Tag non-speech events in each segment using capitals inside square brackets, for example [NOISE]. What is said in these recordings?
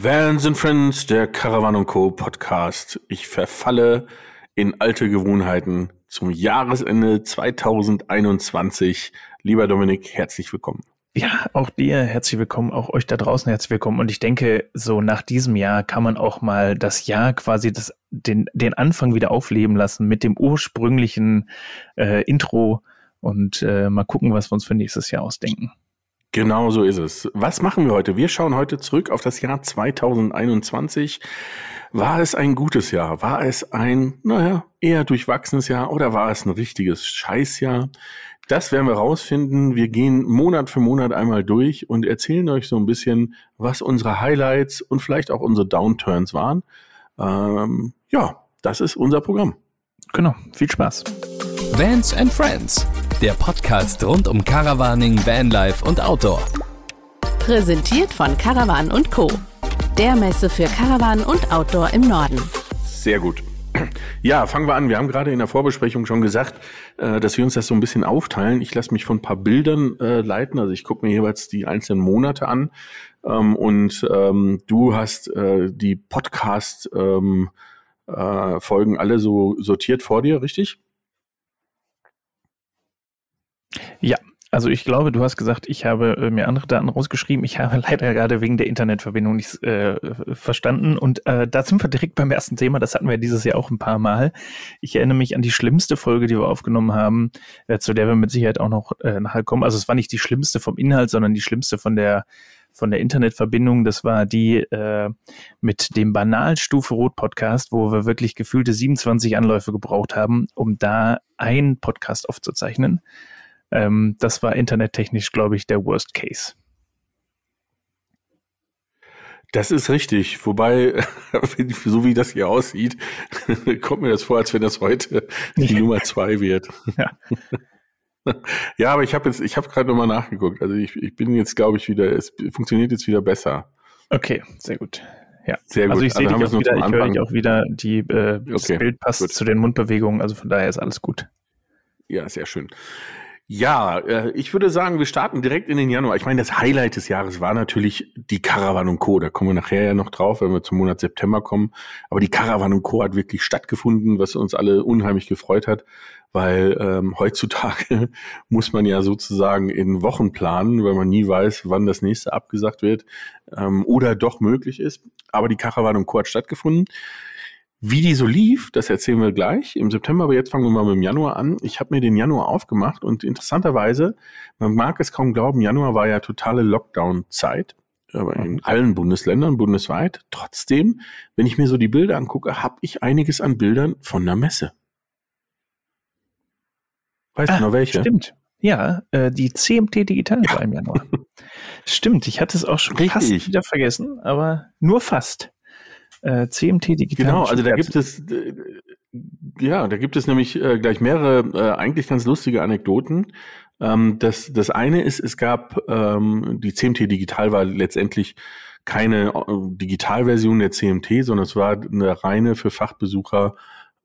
Vans and Friends, der Caravan Co. Podcast. Ich verfalle in alte Gewohnheiten zum Jahresende 2021. Lieber Dominik, herzlich willkommen. Ja, auch dir herzlich willkommen, auch euch da draußen herzlich willkommen. Und ich denke, so nach diesem Jahr kann man auch mal das Jahr quasi das, den, den Anfang wieder aufleben lassen mit dem ursprünglichen äh, Intro und äh, mal gucken, was wir uns für nächstes Jahr ausdenken. Genau so ist es. Was machen wir heute? Wir schauen heute zurück auf das Jahr 2021. War es ein gutes Jahr? War es ein, naja, eher durchwachsenes Jahr oder war es ein richtiges Scheißjahr? Das werden wir rausfinden. Wir gehen Monat für Monat einmal durch und erzählen euch so ein bisschen, was unsere Highlights und vielleicht auch unsere Downturns waren. Ähm, ja, das ist unser Programm. Genau, viel Spaß. Vans and Friends der Podcast rund um Caravaning, Vanlife und Outdoor. Präsentiert von Caravan und Co. Der Messe für Caravan und Outdoor im Norden. Sehr gut. Ja, fangen wir an. Wir haben gerade in der Vorbesprechung schon gesagt, äh, dass wir uns das so ein bisschen aufteilen. Ich lasse mich von ein paar Bildern äh, leiten. Also ich gucke mir jeweils die einzelnen Monate an. Ähm, und ähm, du hast äh, die Podcast-Folgen ähm, alle so sortiert vor dir, richtig? Ja, also ich glaube, du hast gesagt, ich habe äh, mir andere Daten rausgeschrieben. Ich habe [LAUGHS] leider gerade wegen der Internetverbindung nichts äh, verstanden. Und äh, da sind wir direkt beim ersten Thema. Das hatten wir dieses Jahr auch ein paar Mal. Ich erinnere mich an die schlimmste Folge, die wir aufgenommen haben, äh, zu der wir mit Sicherheit auch noch äh, nachher kommen. Also es war nicht die schlimmste vom Inhalt, sondern die schlimmste von der von der Internetverbindung. Das war die äh, mit dem Banalstufe Rot Podcast, wo wir wirklich gefühlte 27 Anläufe gebraucht haben, um da einen Podcast aufzuzeichnen. Ähm, das war internettechnisch, glaube ich, der Worst Case. Das ist richtig. Wobei, [LAUGHS] so wie das hier aussieht, [LAUGHS] kommt mir das vor, als wenn das heute die Nummer zwei wird. Ja. [LAUGHS] ja, aber ich habe jetzt, ich habe gerade nochmal nachgeguckt. Also ich, ich bin jetzt, glaube ich, wieder, es funktioniert jetzt wieder besser. Okay, sehr gut. Ja, sehr gut. Also ich sehe also dich auch wieder, ich höre dich auch wieder, die, äh, das okay, Bild passt gut. zu den Mundbewegungen, also von daher ist alles gut. Ja, sehr schön. Ja, äh, ich würde sagen, wir starten direkt in den Januar. Ich meine, das Highlight des Jahres war natürlich die Caravan und Co. Da kommen wir nachher ja noch drauf, wenn wir zum Monat September kommen. Aber die Caravan und Co. hat wirklich stattgefunden, was uns alle unheimlich gefreut hat, weil ähm, heutzutage [LAUGHS] muss man ja sozusagen in Wochen planen, weil man nie weiß, wann das nächste abgesagt wird ähm, oder doch möglich ist. Aber die Caravan und Co. hat stattgefunden. Wie die so lief, das erzählen wir gleich im September, aber jetzt fangen wir mal mit dem Januar an. Ich habe mir den Januar aufgemacht und interessanterweise, man mag es kaum glauben, Januar war ja totale Lockdown-Zeit aber in allen Bundesländern bundesweit. Trotzdem, wenn ich mir so die Bilder angucke, habe ich einiges an Bildern von der Messe. Weißt ah, du noch welche? Stimmt. Ja, äh, die CMT Digital ja. war im Januar. [LAUGHS] stimmt, ich hatte es auch schon Richtig. fast wieder vergessen, aber nur fast äh, CMT Digital. Genau, also da gibt es, äh, ja, da gibt es nämlich äh, gleich mehrere äh, eigentlich ganz lustige Anekdoten. Ähm, das, das eine ist, es gab, ähm, die CMT Digital war letztendlich keine äh, Digitalversion der CMT, sondern es war eine reine für Fachbesucher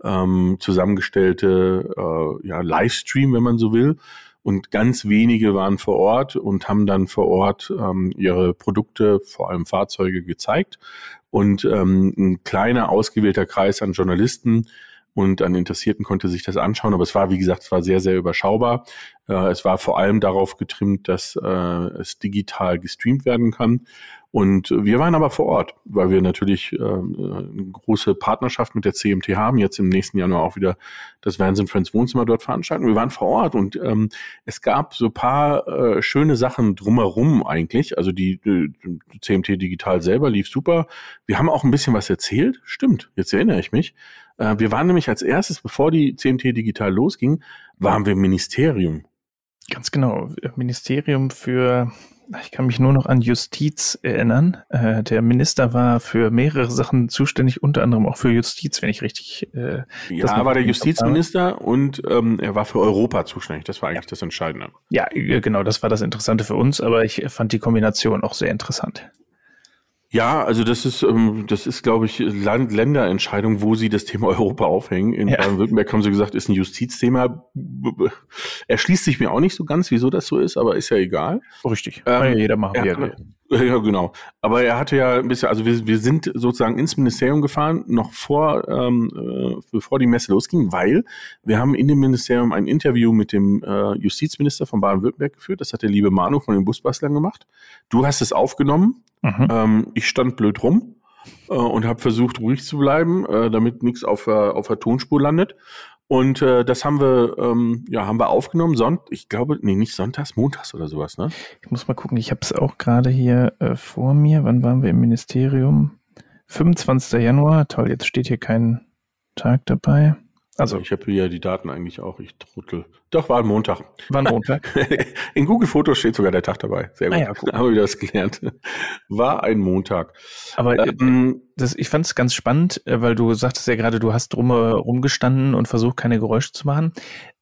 ähm, zusammengestellte äh, ja, Livestream, wenn man so will. Und ganz wenige waren vor Ort und haben dann vor Ort ähm, ihre Produkte, vor allem Fahrzeuge, gezeigt und ähm, ein kleiner ausgewählter Kreis an Journalisten und an Interessierten konnte sich das anschauen. Aber es war, wie gesagt, es war sehr, sehr überschaubar. Äh, es war vor allem darauf getrimmt, dass äh, es digital gestreamt werden kann. Und wir waren aber vor Ort, weil wir natürlich äh, eine große Partnerschaft mit der CMT haben, jetzt im nächsten Januar auch wieder das Vans Friends Wohnzimmer dort veranstalten. Wir waren vor Ort und ähm, es gab so paar äh, schöne Sachen drumherum eigentlich. Also die, die CMT Digital selber lief super. Wir haben auch ein bisschen was erzählt. Stimmt, jetzt erinnere ich mich. Äh, wir waren nämlich als erstes, bevor die CMT Digital losging, waren wir im Ministerium. Ganz genau, Ministerium für ich kann mich nur noch an Justiz erinnern. Äh, der Minister war für mehrere Sachen zuständig, unter anderem auch für Justiz, wenn ich richtig. Äh, ja, war der Justizminister und ähm, er war für Europa zuständig. Das war eigentlich ja. das Entscheidende. Ja, äh, genau, das war das Interessante für uns, aber ich fand die Kombination auch sehr interessant. Ja, also das ist, ähm, das ist, glaube ich, Land Länderentscheidung, wo sie das Thema Europa aufhängen. In ja. Baden-Württemberg haben sie gesagt, ist ein Justizthema. Erschließt sich mir auch nicht so ganz, wieso das so ist, aber ist ja egal. Richtig. Ähm, ja jeder machen, wie er will. Ja, genau. Aber er hatte ja ein bisschen, also wir, wir sind sozusagen ins Ministerium gefahren, noch vor, ähm, äh, bevor die Messe losging, weil wir haben in dem Ministerium ein Interview mit dem äh, Justizminister von Baden-Württemberg geführt. Das hat der liebe Manu von den Busbastlern gemacht. Du hast es aufgenommen. Mhm. Ähm, ich stand blöd rum äh, und habe versucht, ruhig zu bleiben, äh, damit nichts auf, auf der Tonspur landet. Und äh, das haben wir, ähm, ja, haben wir aufgenommen. Sonnt, ich glaube, nee, nicht sonntags, montags oder sowas, ne? Ich muss mal gucken. Ich habe es auch gerade hier äh, vor mir. Wann waren wir im Ministerium? 25. Januar. Toll, jetzt steht hier kein Tag dabei. Also ich habe hier die Daten eigentlich auch, ich truttel. Doch, war ein Montag. War ein Montag. [LAUGHS] In Google Fotos steht sogar der Tag dabei. Sehr gut. Ah ja, cool. Haben wir wieder das gelernt. War ein Montag. Aber äh, ähm, das, ich fand es ganz spannend, äh, weil du sagtest ja gerade, du hast drum rumgestanden und versucht, keine Geräusche zu machen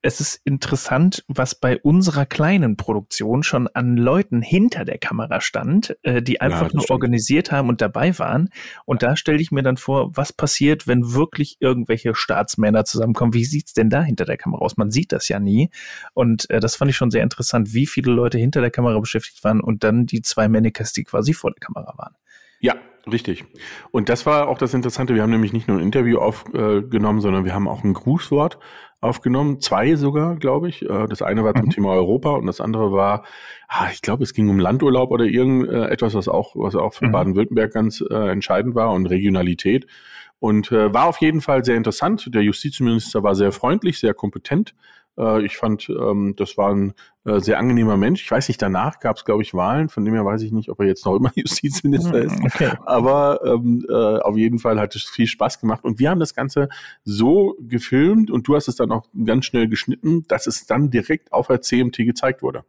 es ist interessant, was bei unserer kleinen Produktion schon an Leuten hinter der Kamera stand, äh, die einfach ja, nur stimmt. organisiert haben und dabei waren. Und da stelle ich mir dann vor, was passiert, wenn wirklich irgendwelche Staatsmänner zusammenkommen? Wie sieht's denn da hinter der Kamera aus? Man sieht das ja nie. Und äh, das fand ich schon sehr interessant, wie viele Leute hinter der Kamera beschäftigt waren und dann die zwei Mannequins, die quasi vor der Kamera waren. Ja, richtig. Und das war auch das Interessante. Wir haben nämlich nicht nur ein Interview aufgenommen, äh, sondern wir haben auch ein Grußwort aufgenommen, zwei sogar, glaube ich. Äh, das eine war zum mhm. Thema Europa und das andere war, ah, ich glaube, es ging um Landurlaub oder irgendetwas, was auch, was auch für mhm. Baden-Württemberg ganz äh, entscheidend war und Regionalität. Und äh, war auf jeden Fall sehr interessant. Der Justizminister war sehr freundlich, sehr kompetent. Äh, ich fand, ähm, das war ein äh, sehr angenehmer Mensch. Ich weiß nicht, danach gab es, glaube ich, Wahlen, von dem her weiß ich nicht, ob er jetzt noch immer [LAUGHS] Justizminister hm, ist. Okay. Aber ähm, äh, auf jeden Fall hat es viel Spaß gemacht. Und wir haben das Ganze so gefilmt und du hast es dann auch ganz schnell geschnitten, dass es dann direkt auf der CMT gezeigt wurde.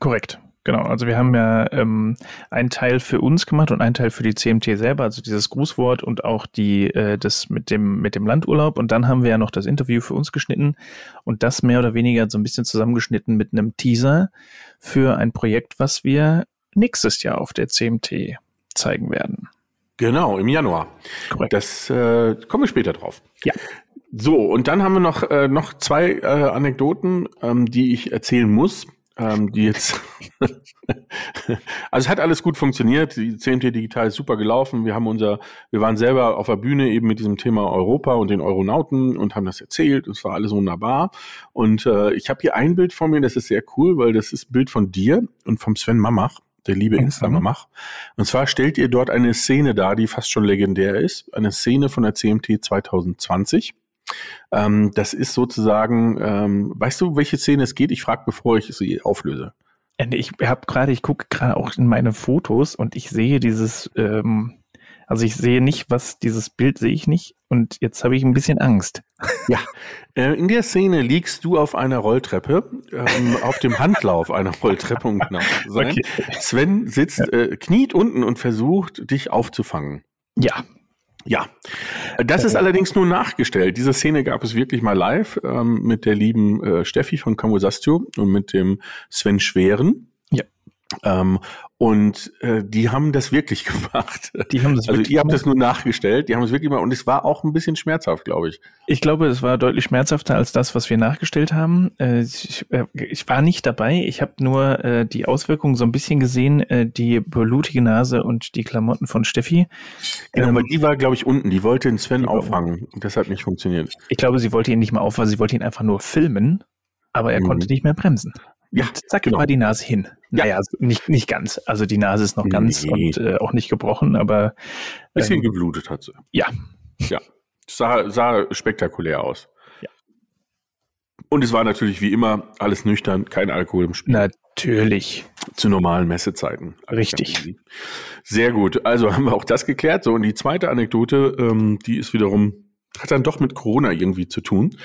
Korrekt. Genau, also wir haben ja ähm, einen Teil für uns gemacht und einen Teil für die CMT selber, also dieses Grußwort und auch die äh, das mit dem mit dem Landurlaub und dann haben wir ja noch das Interview für uns geschnitten und das mehr oder weniger so ein bisschen zusammengeschnitten mit einem Teaser für ein Projekt, was wir nächstes Jahr auf der CMT zeigen werden. Genau, im Januar. Korrekt. Das äh, kommen wir später drauf. Ja. So, und dann haben wir noch, äh, noch zwei äh, Anekdoten, ähm, die ich erzählen muss ähm, die jetzt, [LAUGHS] also es hat alles gut funktioniert. Die CMT Digital ist super gelaufen. Wir haben unser, wir waren selber auf der Bühne eben mit diesem Thema Europa und den Euronauten und haben das erzählt. Es war alles wunderbar. Und äh, ich habe hier ein Bild von mir, das ist sehr cool, weil das ist ein Bild von dir und vom Sven Mamach der liebe mhm. Insta-Mamach. Und zwar stellt ihr dort eine Szene dar, die fast schon legendär ist. Eine Szene von der CMT 2020. Ähm, das ist sozusagen, ähm, weißt du, welche Szene es geht? Ich frage, bevor ich sie auflöse. Äh, ich habe gerade, ich gucke gerade auch in meine Fotos und ich sehe dieses, ähm, also ich sehe nicht, was dieses Bild sehe ich nicht und jetzt habe ich ein bisschen Angst. Ja, äh, in der Szene liegst du auf einer Rolltreppe, ähm, auf dem Handlauf einer Rolltreppe, um genau zu sein. Okay. Sven sitzt, äh, kniet unten und versucht, dich aufzufangen. Ja, ja, das ist allerdings nur nachgestellt. Diese Szene gab es wirklich mal live ähm, mit der lieben äh, Steffi von Kamosastio und mit dem Sven Schweren. Ähm, und äh, die haben das wirklich [LAUGHS] gemacht. Die haben das also ihr habt das nur nachgestellt, die haben es wirklich gemacht und es war auch ein bisschen schmerzhaft, glaube ich. Ich glaube, es war deutlich schmerzhafter als das, was wir nachgestellt haben. Äh, ich, äh, ich war nicht dabei, ich habe nur äh, die Auswirkungen so ein bisschen gesehen, äh, die blutige Nase und die Klamotten von Steffi. Genau, ähm, weil die war, glaube ich, unten, die wollte den Sven auffangen und das hat nicht funktioniert. Ich glaube, sie wollte ihn nicht mal auffangen, sie wollte ihn einfach nur filmen, aber er mhm. konnte nicht mehr bremsen. Ja, zack, genau. war die Nase hin. Ja. Naja, also nicht, nicht ganz. Also die Nase ist noch ganz nee. und äh, auch nicht gebrochen, aber. Bisschen ähm, geblutet hat sie. Ja. Ja. Sah, sah spektakulär aus. Ja. Und es war natürlich wie immer alles nüchtern, kein Alkohol im Spiel. Natürlich. Zu normalen Messezeiten. Richtig. Sehr gut. Also haben wir auch das geklärt. So, und die zweite Anekdote, ähm, die ist wiederum hat dann doch mit Corona irgendwie zu tun,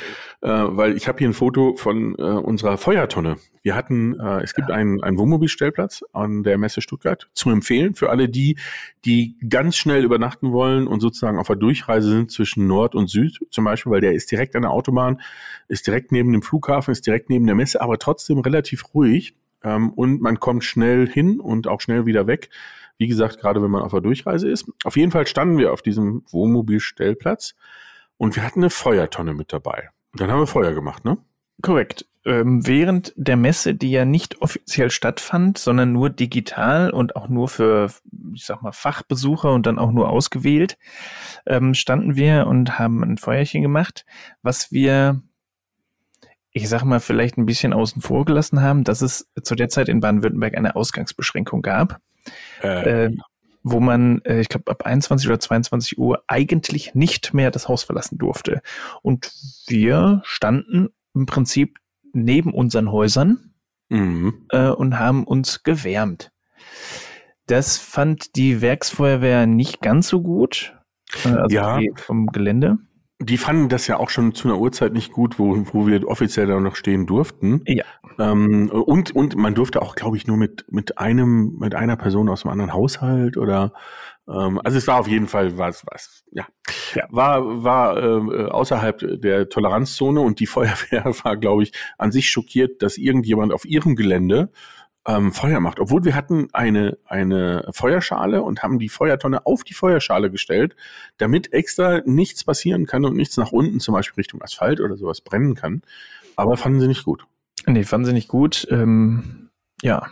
äh, weil ich habe hier ein Foto von äh, unserer Feuertonne. Wir hatten, äh, es gibt einen, einen Wohnmobilstellplatz an der Messe Stuttgart zum Empfehlen für alle die, die ganz schnell übernachten wollen und sozusagen auf der Durchreise sind zwischen Nord und Süd zum Beispiel, weil der ist direkt an der Autobahn, ist direkt neben dem Flughafen, ist direkt neben der Messe, aber trotzdem relativ ruhig ähm, und man kommt schnell hin und auch schnell wieder weg. Wie gesagt, gerade wenn man auf der Durchreise ist. Auf jeden Fall standen wir auf diesem Wohnmobilstellplatz und wir hatten eine Feuertonne mit dabei. Und dann haben wir Feuer gemacht, ne? Korrekt. ähm, während der Messe, die ja nicht offiziell stattfand, sondern nur digital und auch nur für, ich sag mal, Fachbesucher und dann auch nur ausgewählt, ähm, standen wir und haben ein Feuerchen gemacht, was wir, ich sag mal, vielleicht ein bisschen außen vor gelassen haben, dass es zu der Zeit in Baden-Württemberg eine Ausgangsbeschränkung gab. Äh, äh, wo man, äh, ich glaube, ab 21 oder 22 Uhr eigentlich nicht mehr das Haus verlassen durfte. Und wir standen im Prinzip neben unseren Häusern mhm. äh, und haben uns gewärmt. Das fand die Werksfeuerwehr nicht ganz so gut. Äh, also ja. vom Gelände. Die fanden das ja auch schon zu einer Uhrzeit nicht gut, wo, wo wir offiziell da noch stehen durften. Ja. Ähm, und, und man durfte auch, glaube ich, nur mit, mit einem, mit einer Person aus einem anderen Haushalt oder ähm, also es war auf jeden Fall was, was, ja. ja. War, war äh, außerhalb der Toleranzzone und die [LAUGHS] Feuerwehr war, glaube ich, an sich schockiert, dass irgendjemand auf ihrem Gelände ähm, Feuer macht. Obwohl wir hatten eine, eine Feuerschale und haben die Feuertonne auf die Feuerschale gestellt, damit extra nichts passieren kann und nichts nach unten, zum Beispiel Richtung Asphalt oder sowas brennen kann. Aber fanden sie nicht gut. Nee, fanden sie nicht gut. Ähm, ja.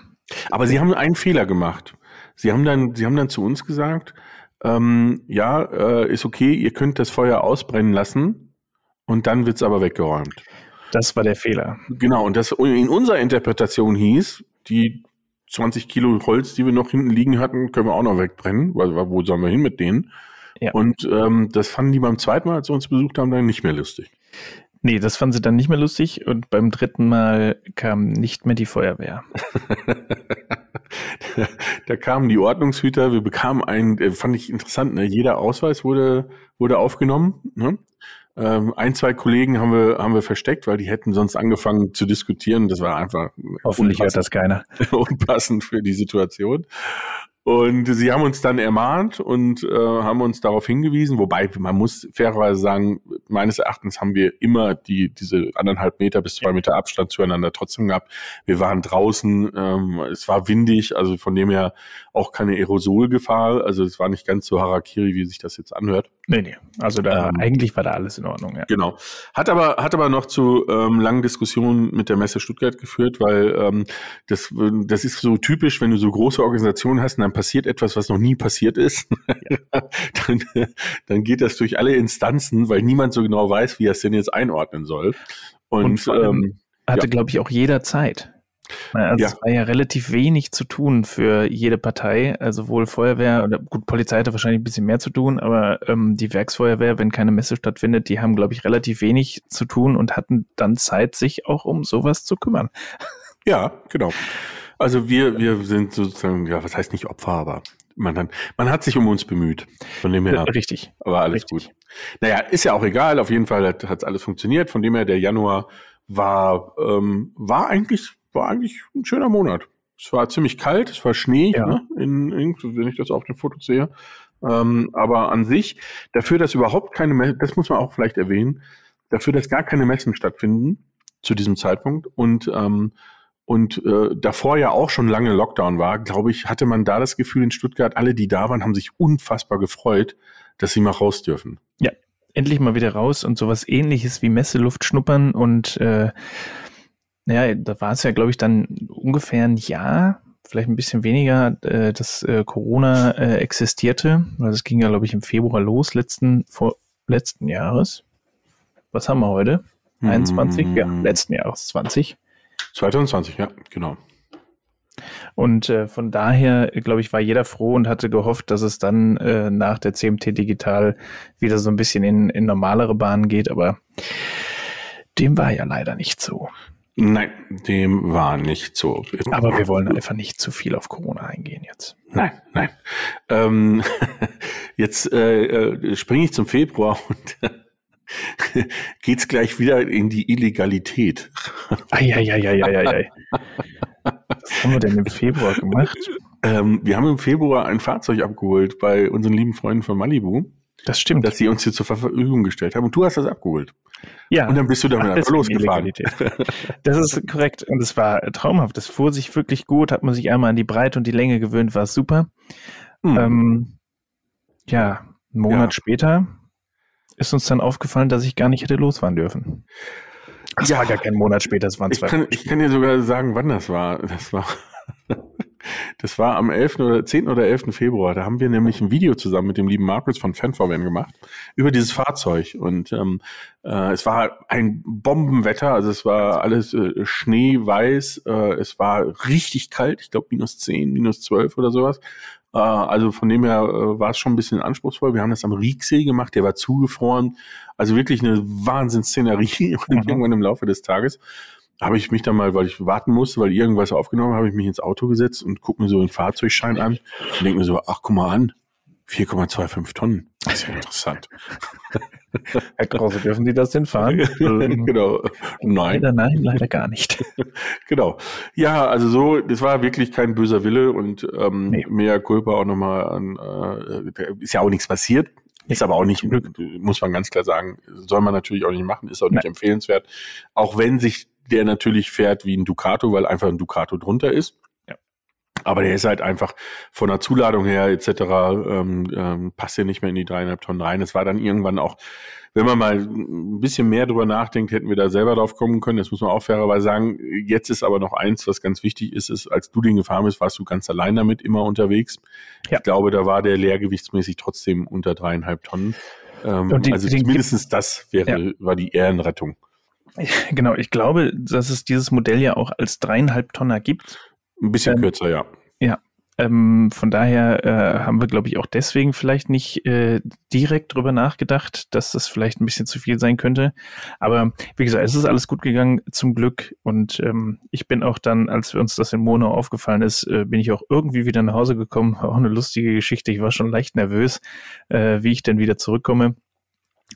Aber sie haben einen Fehler gemacht. Sie haben dann, sie haben dann zu uns gesagt, ähm, ja, äh, ist okay, ihr könnt das Feuer ausbrennen lassen und dann wird's aber weggeräumt. Das war der Fehler. Genau, und das in unserer Interpretation hieß, die 20 Kilo Holz, die wir noch hinten liegen hatten, können wir auch noch wegbrennen, weil wo sollen wir hin mit denen? Ja. Und ähm, das fanden die beim zweiten Mal, als sie uns besucht haben, dann nicht mehr lustig. Nee, das fanden sie dann nicht mehr lustig und beim dritten Mal kam nicht mehr die Feuerwehr. [LAUGHS] da kamen die Ordnungshüter, wir bekamen einen, fand ich interessant, ne? jeder Ausweis wurde, wurde aufgenommen. Ne? Ähm, ein, zwei Kollegen haben wir, haben wir versteckt, weil die hätten sonst angefangen zu diskutieren. Das war einfach. Hoffentlich hört das keiner. [LAUGHS] Unpassend für die Situation. Und sie haben uns dann ermahnt und äh, haben uns darauf hingewiesen, wobei man muss fairerweise sagen, meines Erachtens haben wir immer die diese anderthalb Meter bis zwei Meter Abstand zueinander trotzdem gehabt. Wir waren draußen, ähm, es war windig, also von dem her auch keine Aerosolgefahr. Also es war nicht ganz so Harakiri, wie sich das jetzt anhört. Nee, nee. Also da ähm, eigentlich war da alles in Ordnung, ja. Genau. Hat aber, hat aber noch zu ähm, langen Diskussionen mit der Messe Stuttgart geführt, weil ähm, das, das ist so typisch, wenn du so große Organisationen hast, dann passiert etwas, was noch nie passiert ist, ja. [LAUGHS] dann, dann geht das durch alle Instanzen, weil niemand so genau weiß, wie er es denn jetzt einordnen soll. Und, Und ähm, hatte, ja. glaube ich, auch jeder Zeit. Also ja. es war ja relativ wenig zu tun für jede Partei, also sowohl Feuerwehr oder gut, Polizei hatte wahrscheinlich ein bisschen mehr zu tun, aber ähm, die Werksfeuerwehr, wenn keine Messe stattfindet, die haben, glaube ich, relativ wenig zu tun und hatten dann Zeit, sich auch um sowas zu kümmern. Ja, genau. Also wir, wir sind sozusagen, ja, was heißt nicht Opfer, aber man hat, man hat sich um uns bemüht. Von dem her. Richtig. Aber alles Richtig. gut. Naja, ist ja auch egal. Auf jeden Fall hat, hat alles funktioniert. Von dem her, der Januar war, ähm, war eigentlich, war eigentlich ein schöner Monat. Es war ziemlich kalt, es war Schnee, ja. ne, in, in, wenn ich das auf den Fotos sehe. Ähm, aber an sich, dafür, dass überhaupt keine, das muss man auch vielleicht erwähnen, dafür, dass gar keine Messen stattfinden zu diesem Zeitpunkt und ähm, und äh, davor ja auch schon lange Lockdown war, glaube ich, hatte man da das Gefühl in Stuttgart, alle, die da waren, haben sich unfassbar gefreut, dass sie mal raus dürfen. Ja, endlich mal wieder raus und sowas ähnliches wie Messeluft schnuppern und äh, naja, da war es ja, glaube ich, dann ungefähr ein Jahr, vielleicht ein bisschen weniger, äh, dass äh, Corona äh, existierte. Also es ging ja, glaube ich, im Februar los, letzten, vor, letzten Jahres. Was haben wir heute? 21? Mm. Ja, letzten Jahres 20. 2020, ja, genau. Und äh, von daher, glaube ich, war jeder froh und hatte gehofft, dass es dann äh, nach der CMT Digital wieder so ein bisschen in, in normalere Bahnen geht, aber dem war ja leider nicht so. Nein, dem war nicht so. Aber wir wollen einfach nicht zu viel auf Corona eingehen jetzt. Nein, nein. Ähm, [LAUGHS] jetzt äh, äh springe ich zum Februar und [LAUGHS] geht's gleich wieder in die Illegalität. Eieieiei. Was haben wir denn im Februar gemacht? Ähm, wir haben im Februar ein Fahrzeug abgeholt bei unseren lieben Freunden von Malibu. Das stimmt. Dass sie uns hier zur Verfügung gestellt haben. Und du hast das abgeholt. Ja. Und dann bist du damit einfach losgefahren. Das ist korrekt. Und es war traumhaft. Das fuhr sich wirklich gut. Hat man sich einmal an die Breite und die Länge gewöhnt, war super. Hm. Ähm, ja, einen Monat ja. später ist uns dann aufgefallen, dass ich gar nicht hätte losfahren dürfen. Das ja, war gar kein Monat später, das waren zwei. Ich kann, ich kann dir sogar sagen, wann das war. Das war das war am 11. oder 10. oder 11. Februar. Da haben wir nämlich ein Video zusammen mit dem lieben Markus von FanVN gemacht über dieses Fahrzeug. Und ähm, äh, es war ein Bombenwetter, also es war alles äh, schneeweiß, äh, es war richtig kalt, ich glaube minus 10, minus 12 oder sowas. Äh, also von dem her äh, war es schon ein bisschen anspruchsvoll. Wir haben das am Rieksee gemacht, der war zugefroren. Also wirklich eine Wahnsinnsszenerie [LAUGHS] mhm. irgendwann im Laufe des Tages habe ich mich dann mal, weil ich warten musste, weil irgendwas aufgenommen habe, ich mich ins Auto gesetzt und gucke mir so den Fahrzeugschein an und denke mir so, ach, guck mal an, 4,25 Tonnen. Das ist ja interessant. [LAUGHS] Herr Krause, dürfen Sie das denn fahren? [LAUGHS] genau. Nein. Leider nein, leider gar nicht. [LAUGHS] genau. Ja, also so, das war wirklich kein böser Wille und ähm, nee. mehr Culpa auch nochmal an, äh, ist ja auch nichts passiert. Ist aber auch nicht, muss man ganz klar sagen, soll man natürlich auch nicht machen, ist auch nicht Nein. empfehlenswert. Auch wenn sich der natürlich fährt wie ein Ducato, weil einfach ein Ducato drunter ist. Ja. Aber der ist halt einfach von der Zuladung her etc. Ähm, ähm, passt ja nicht mehr in die dreieinhalb Tonnen rein. Es war dann irgendwann auch, wenn man mal ein bisschen mehr drüber nachdenkt, hätten wir da selber drauf kommen können. Das muss man auch fairerweise sagen. Jetzt ist aber noch eins, was ganz wichtig ist, ist, als du den gefahren bist, warst du ganz allein damit immer unterwegs. Ja. Ich glaube, da war der leergewichtsmäßig trotzdem unter dreieinhalb Tonnen. Ähm, die, also zumindest das wäre, ja. war die Ehrenrettung. [LAUGHS] Genau, ich glaube, dass es dieses Modell ja auch als dreieinhalb Tonner gibt. Ein bisschen ähm, kürzer, ja. Ja. Ähm, von daher äh, haben wir, glaube ich, auch deswegen vielleicht nicht äh, direkt drüber nachgedacht, dass das vielleicht ein bisschen zu viel sein könnte. Aber wie gesagt, es ist alles gut gegangen, zum Glück. Und ähm, ich bin auch dann, als uns das in Mono aufgefallen ist, äh, bin ich auch irgendwie wieder nach Hause gekommen. [LAUGHS] Auch eine lustige Geschichte. Ich war schon leicht nervös, äh, wie ich denn wieder zurückkomme.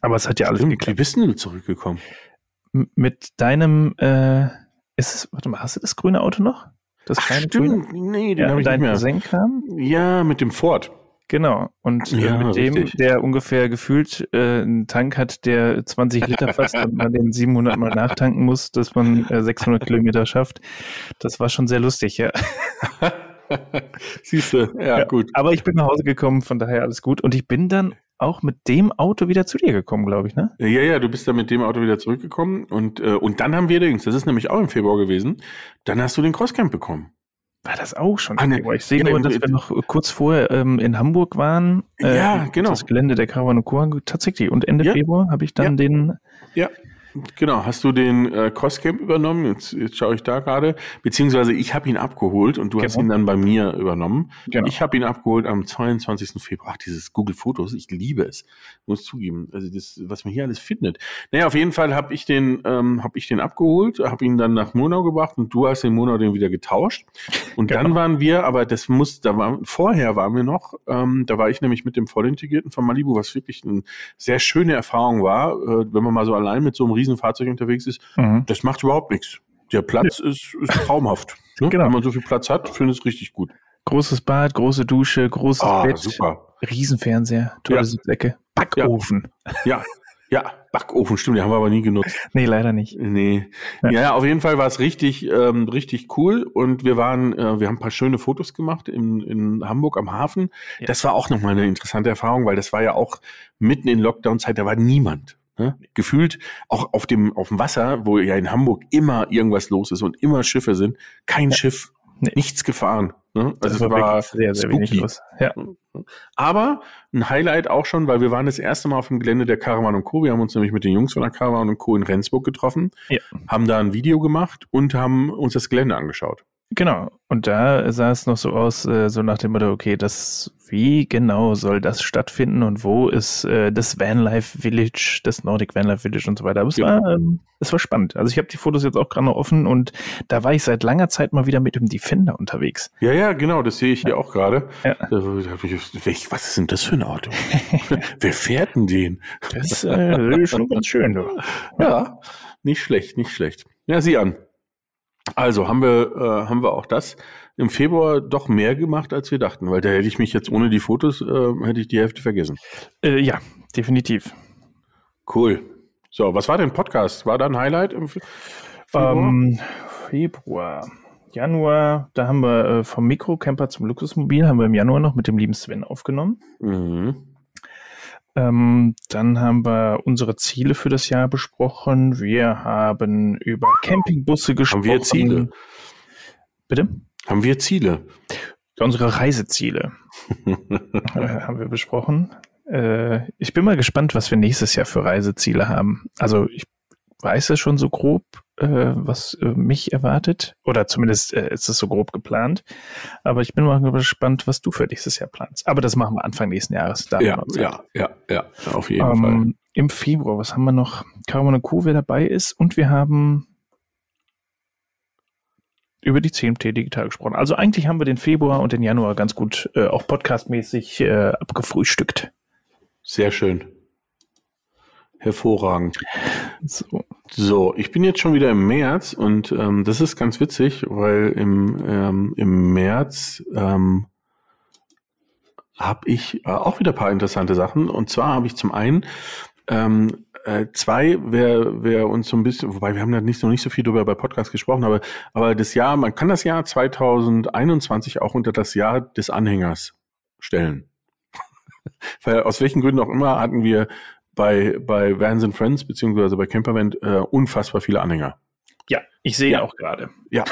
Aber es hat ja alles Stimmt, geklappt. Wie bist du zurückgekommen? Mit deinem, äh, ist es, warte mal, hast du das grüne Auto noch? Das Ach, kleine stimmt. Grüne? Nee, den ja, habe ich nicht mehr. Kam? Ja, mit dem Ford. Genau. Und äh, ja, mit dem, richtig. der ungefähr gefühlt äh, einen Tank hat, der 20 Liter fasst und man den 700 Mal nachtanken muss, dass man äh, 600 Kilometer schafft. Das war schon sehr lustig, ja. [LAUGHS] Siehst du, ja, ja, gut. Aber ich bin nach Hause gekommen, von daher alles gut. Und ich bin dann auch mit dem Auto wieder zu dir gekommen, glaube ich, ne? Ja, ja, du bist dann mit dem Auto wieder zurückgekommen und, äh, und dann haben wir Dings, das ist nämlich auch im Februar gewesen, dann hast du den Crosscamp bekommen. War das auch schon? Ah, ne, ich sehe ja, nur, dass wir noch kurz vorher ähm, in Hamburg waren. Äh, ja, genau. Das Gelände der Caravan tatsächlich. Und Ende ja. Februar habe ich dann ja. den ja. Genau, hast du den äh, Crosscamp übernommen? Jetzt, jetzt schaue ich da gerade. Beziehungsweise ich habe ihn abgeholt und du genau. hast ihn dann bei mir übernommen. Genau. Ich habe ihn abgeholt am 22. Februar. Ach, dieses Google Fotos, ich liebe es. Muss zugeben. Also das, was man hier alles findet. Naja, auf jeden Fall habe ich den, ähm, habe ich den abgeholt, habe ihn dann nach Monau gebracht und du hast den Monau den wieder getauscht. Und genau. dann waren wir, aber das muss, da war vorher waren wir noch, ähm, da war ich nämlich mit dem Vollintegrierten von Malibu, was wirklich eine sehr schöne Erfahrung war, äh, wenn man mal so allein mit so einem riesen Riesenfahrzeug unterwegs ist, mhm. das macht überhaupt nichts. Der Platz ja. ist, ist traumhaft. [LAUGHS] Ne? Genau. Wenn man so viel Platz hat, finde ich es richtig gut. Großes Bad, große Dusche, großes ah, Bett, super. Riesenfernseher, tolle ja. Sitzecke, Backofen. Ja. ja, Backofen, stimmt, den haben wir aber nie genutzt. [LAUGHS] Nee, leider nicht. Nee. Ja, ja auf jeden Fall war es richtig, ähm, richtig cool und wir waren, äh, wir haben ein paar schöne Fotos gemacht in, in Hamburg am Hafen. Ja. Das war auch nochmal eine interessante Erfahrung, weil das war ja auch mitten in Lockdown-Zeit, da war niemand. Ne? Gefühlt auch auf dem, auf dem Wasser, wo ja in Hamburg immer irgendwas los ist und immer Schiffe sind, kein ja. Schiff, nee. nichts gefahren. Ne? Also es war, war sehr, sehr spooky. wenig los. Ja. Aber ein Highlight auch schon, weil wir waren das erste Mal auf dem Gelände der Caravan Co. Wir haben uns nämlich mit den Jungs von der Caravan Co. in Rendsburg getroffen, ja. haben da ein Video gemacht und haben uns das Gelände angeschaut. Genau. Und da sah es noch so aus, äh, so nach dem Motto, okay, das, wie genau soll das stattfinden und wo ist äh, das Vanlife Village, das Nordic Vanlife Village und so weiter. Aber es, ja. war, ähm, es war spannend. Also ich habe die Fotos jetzt auch gerade noch offen und da war ich seit langer Zeit mal wieder mit dem Defender unterwegs. Ja, ja, genau, das sehe ich hier auch gerade. Ja. Was ist denn das für ein Auto? [LAUGHS] Wer fährt denn den? Das äh, ist schon ganz schön. Du. Ja, nicht schlecht, nicht schlecht. Ja, sieh an. Also haben wir, äh, haben wir auch das im Februar doch mehr gemacht, als wir dachten, weil da hätte ich mich jetzt ohne die Fotos, äh, hätte ich die Hälfte vergessen. Äh, ja, definitiv. Cool. So, was war denn Podcast? War da ein Highlight im Februar? Ähm, Februar. Januar, da haben wir äh, vom Mikrocamper zum Luxusmobil, haben wir im Januar noch mit dem lieben Sven aufgenommen. Mhm. Ähm, dann haben wir unsere Ziele für das Jahr besprochen. Wir haben über Campingbusse gesprochen. Haben wir Ziele? Bitte? Haben wir Ziele? Unsere Reiseziele [LAUGHS] äh, haben wir besprochen. Äh, ich bin mal gespannt, was wir nächstes Jahr für Reiseziele haben. Also ich weiß es schon so grob, äh, was äh, mich erwartet. Oder zumindest äh, ist es so grob geplant. Aber ich bin mal gespannt, was du für nächstes Jahr planst. Aber das machen wir Anfang nächsten Jahres. Da ja, ja, ja, ja, auf jeden ähm, Fall. Im Februar, was haben wir noch? Caramone Co, wer dabei ist. Und wir haben über die CMT digital gesprochen. Also eigentlich haben wir den Februar und den Januar ganz gut äh, auch podcastmäßig äh, abgefrühstückt. Sehr schön. Hervorragend. So. So, ich bin jetzt schon wieder im März und ähm, das ist ganz witzig, weil im, ähm, im März ähm, habe ich äh, auch wieder ein paar interessante Sachen. Und zwar habe ich zum einen ähm, äh, zwei, wer, wer uns so ein bisschen, wobei wir haben da nicht, noch nicht so viel drüber bei Podcast gesprochen, aber, aber das Jahr, man kann das Jahr 2021 auch unter das Jahr des Anhängers stellen. [LAUGHS] Weil aus welchen Gründen auch immer hatten wir bei, bei Vans and Friends beziehungsweise bei Campervent äh, unfassbar viele Anhänger. Ja, ich sehe ja. auch gerade. Ja.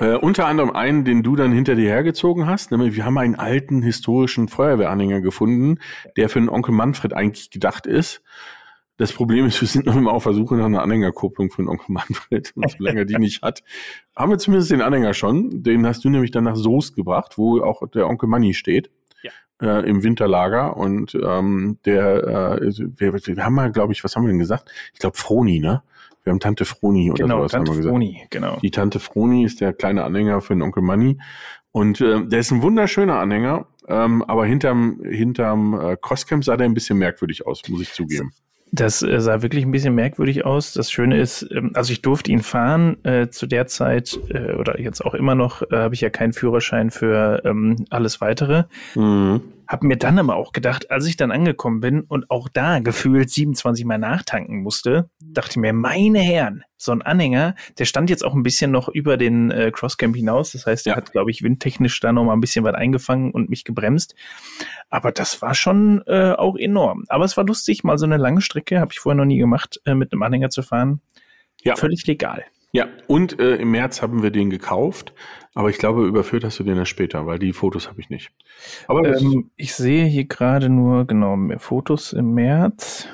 äh, unter anderem einen, den du dann hinter dir hergezogen hast. Nämlich, wir haben einen alten historischen Feuerwehranhänger gefunden, der für den Onkel Manfred eigentlich gedacht ist. Das Problem ist, wir sind noch immer auf der Suche nach einer Anhängerkupplung für den Onkel Manfred. Und solange er die nicht hat, haben wir zumindest den Anhänger schon. Den hast du nämlich dann nach Soest gebracht, wo auch der Onkel Manni steht. Äh, Im Winterlager. Und ähm, der, äh, wir, wir haben mal, glaube ich, was haben wir denn gesagt? Ich glaube Froni, ne? Wir haben Tante Froni oder genau, sowas Tante haben wir gesagt. Froni, genau. Die Tante Froni ist der kleine Anhänger für den Onkel Manni. Und äh, der ist ein wunderschöner Anhänger, ähm, aber hinterm, hinterm äh, Crosscamp sah der ein bisschen merkwürdig aus, muss ich zugeben. Das äh, sah wirklich ein bisschen merkwürdig aus. Das Schöne ist, ähm, also ich durfte ihn fahren. Äh, zu der Zeit äh, oder jetzt auch immer noch äh, habe ich ja keinen Führerschein für ähm, alles weitere. Mhm. Hab mir dann aber auch gedacht, als ich dann angekommen bin und auch da gefühlt 27 Mal nachtanken musste, dachte ich mir, meine Herren, so ein Anhänger, der stand jetzt auch ein bisschen noch über den äh, Crosscamp hinaus. Das heißt, der ja. hat, glaube ich, windtechnisch da noch mal ein bisschen was eingefangen und mich gebremst. Aber das war schon äh, auch enorm. Aber es war lustig, mal so eine lange Strecke, habe ich vorher noch nie gemacht, äh, mit einem Anhänger zu fahren. Ja. Völlig legal. Ja, und äh, im März haben wir den gekauft, aber ich glaube, überführt hast du den ja später, weil die Fotos habe ich nicht. Aber ähm, ich sehe hier gerade nur, genau, mehr Fotos im März.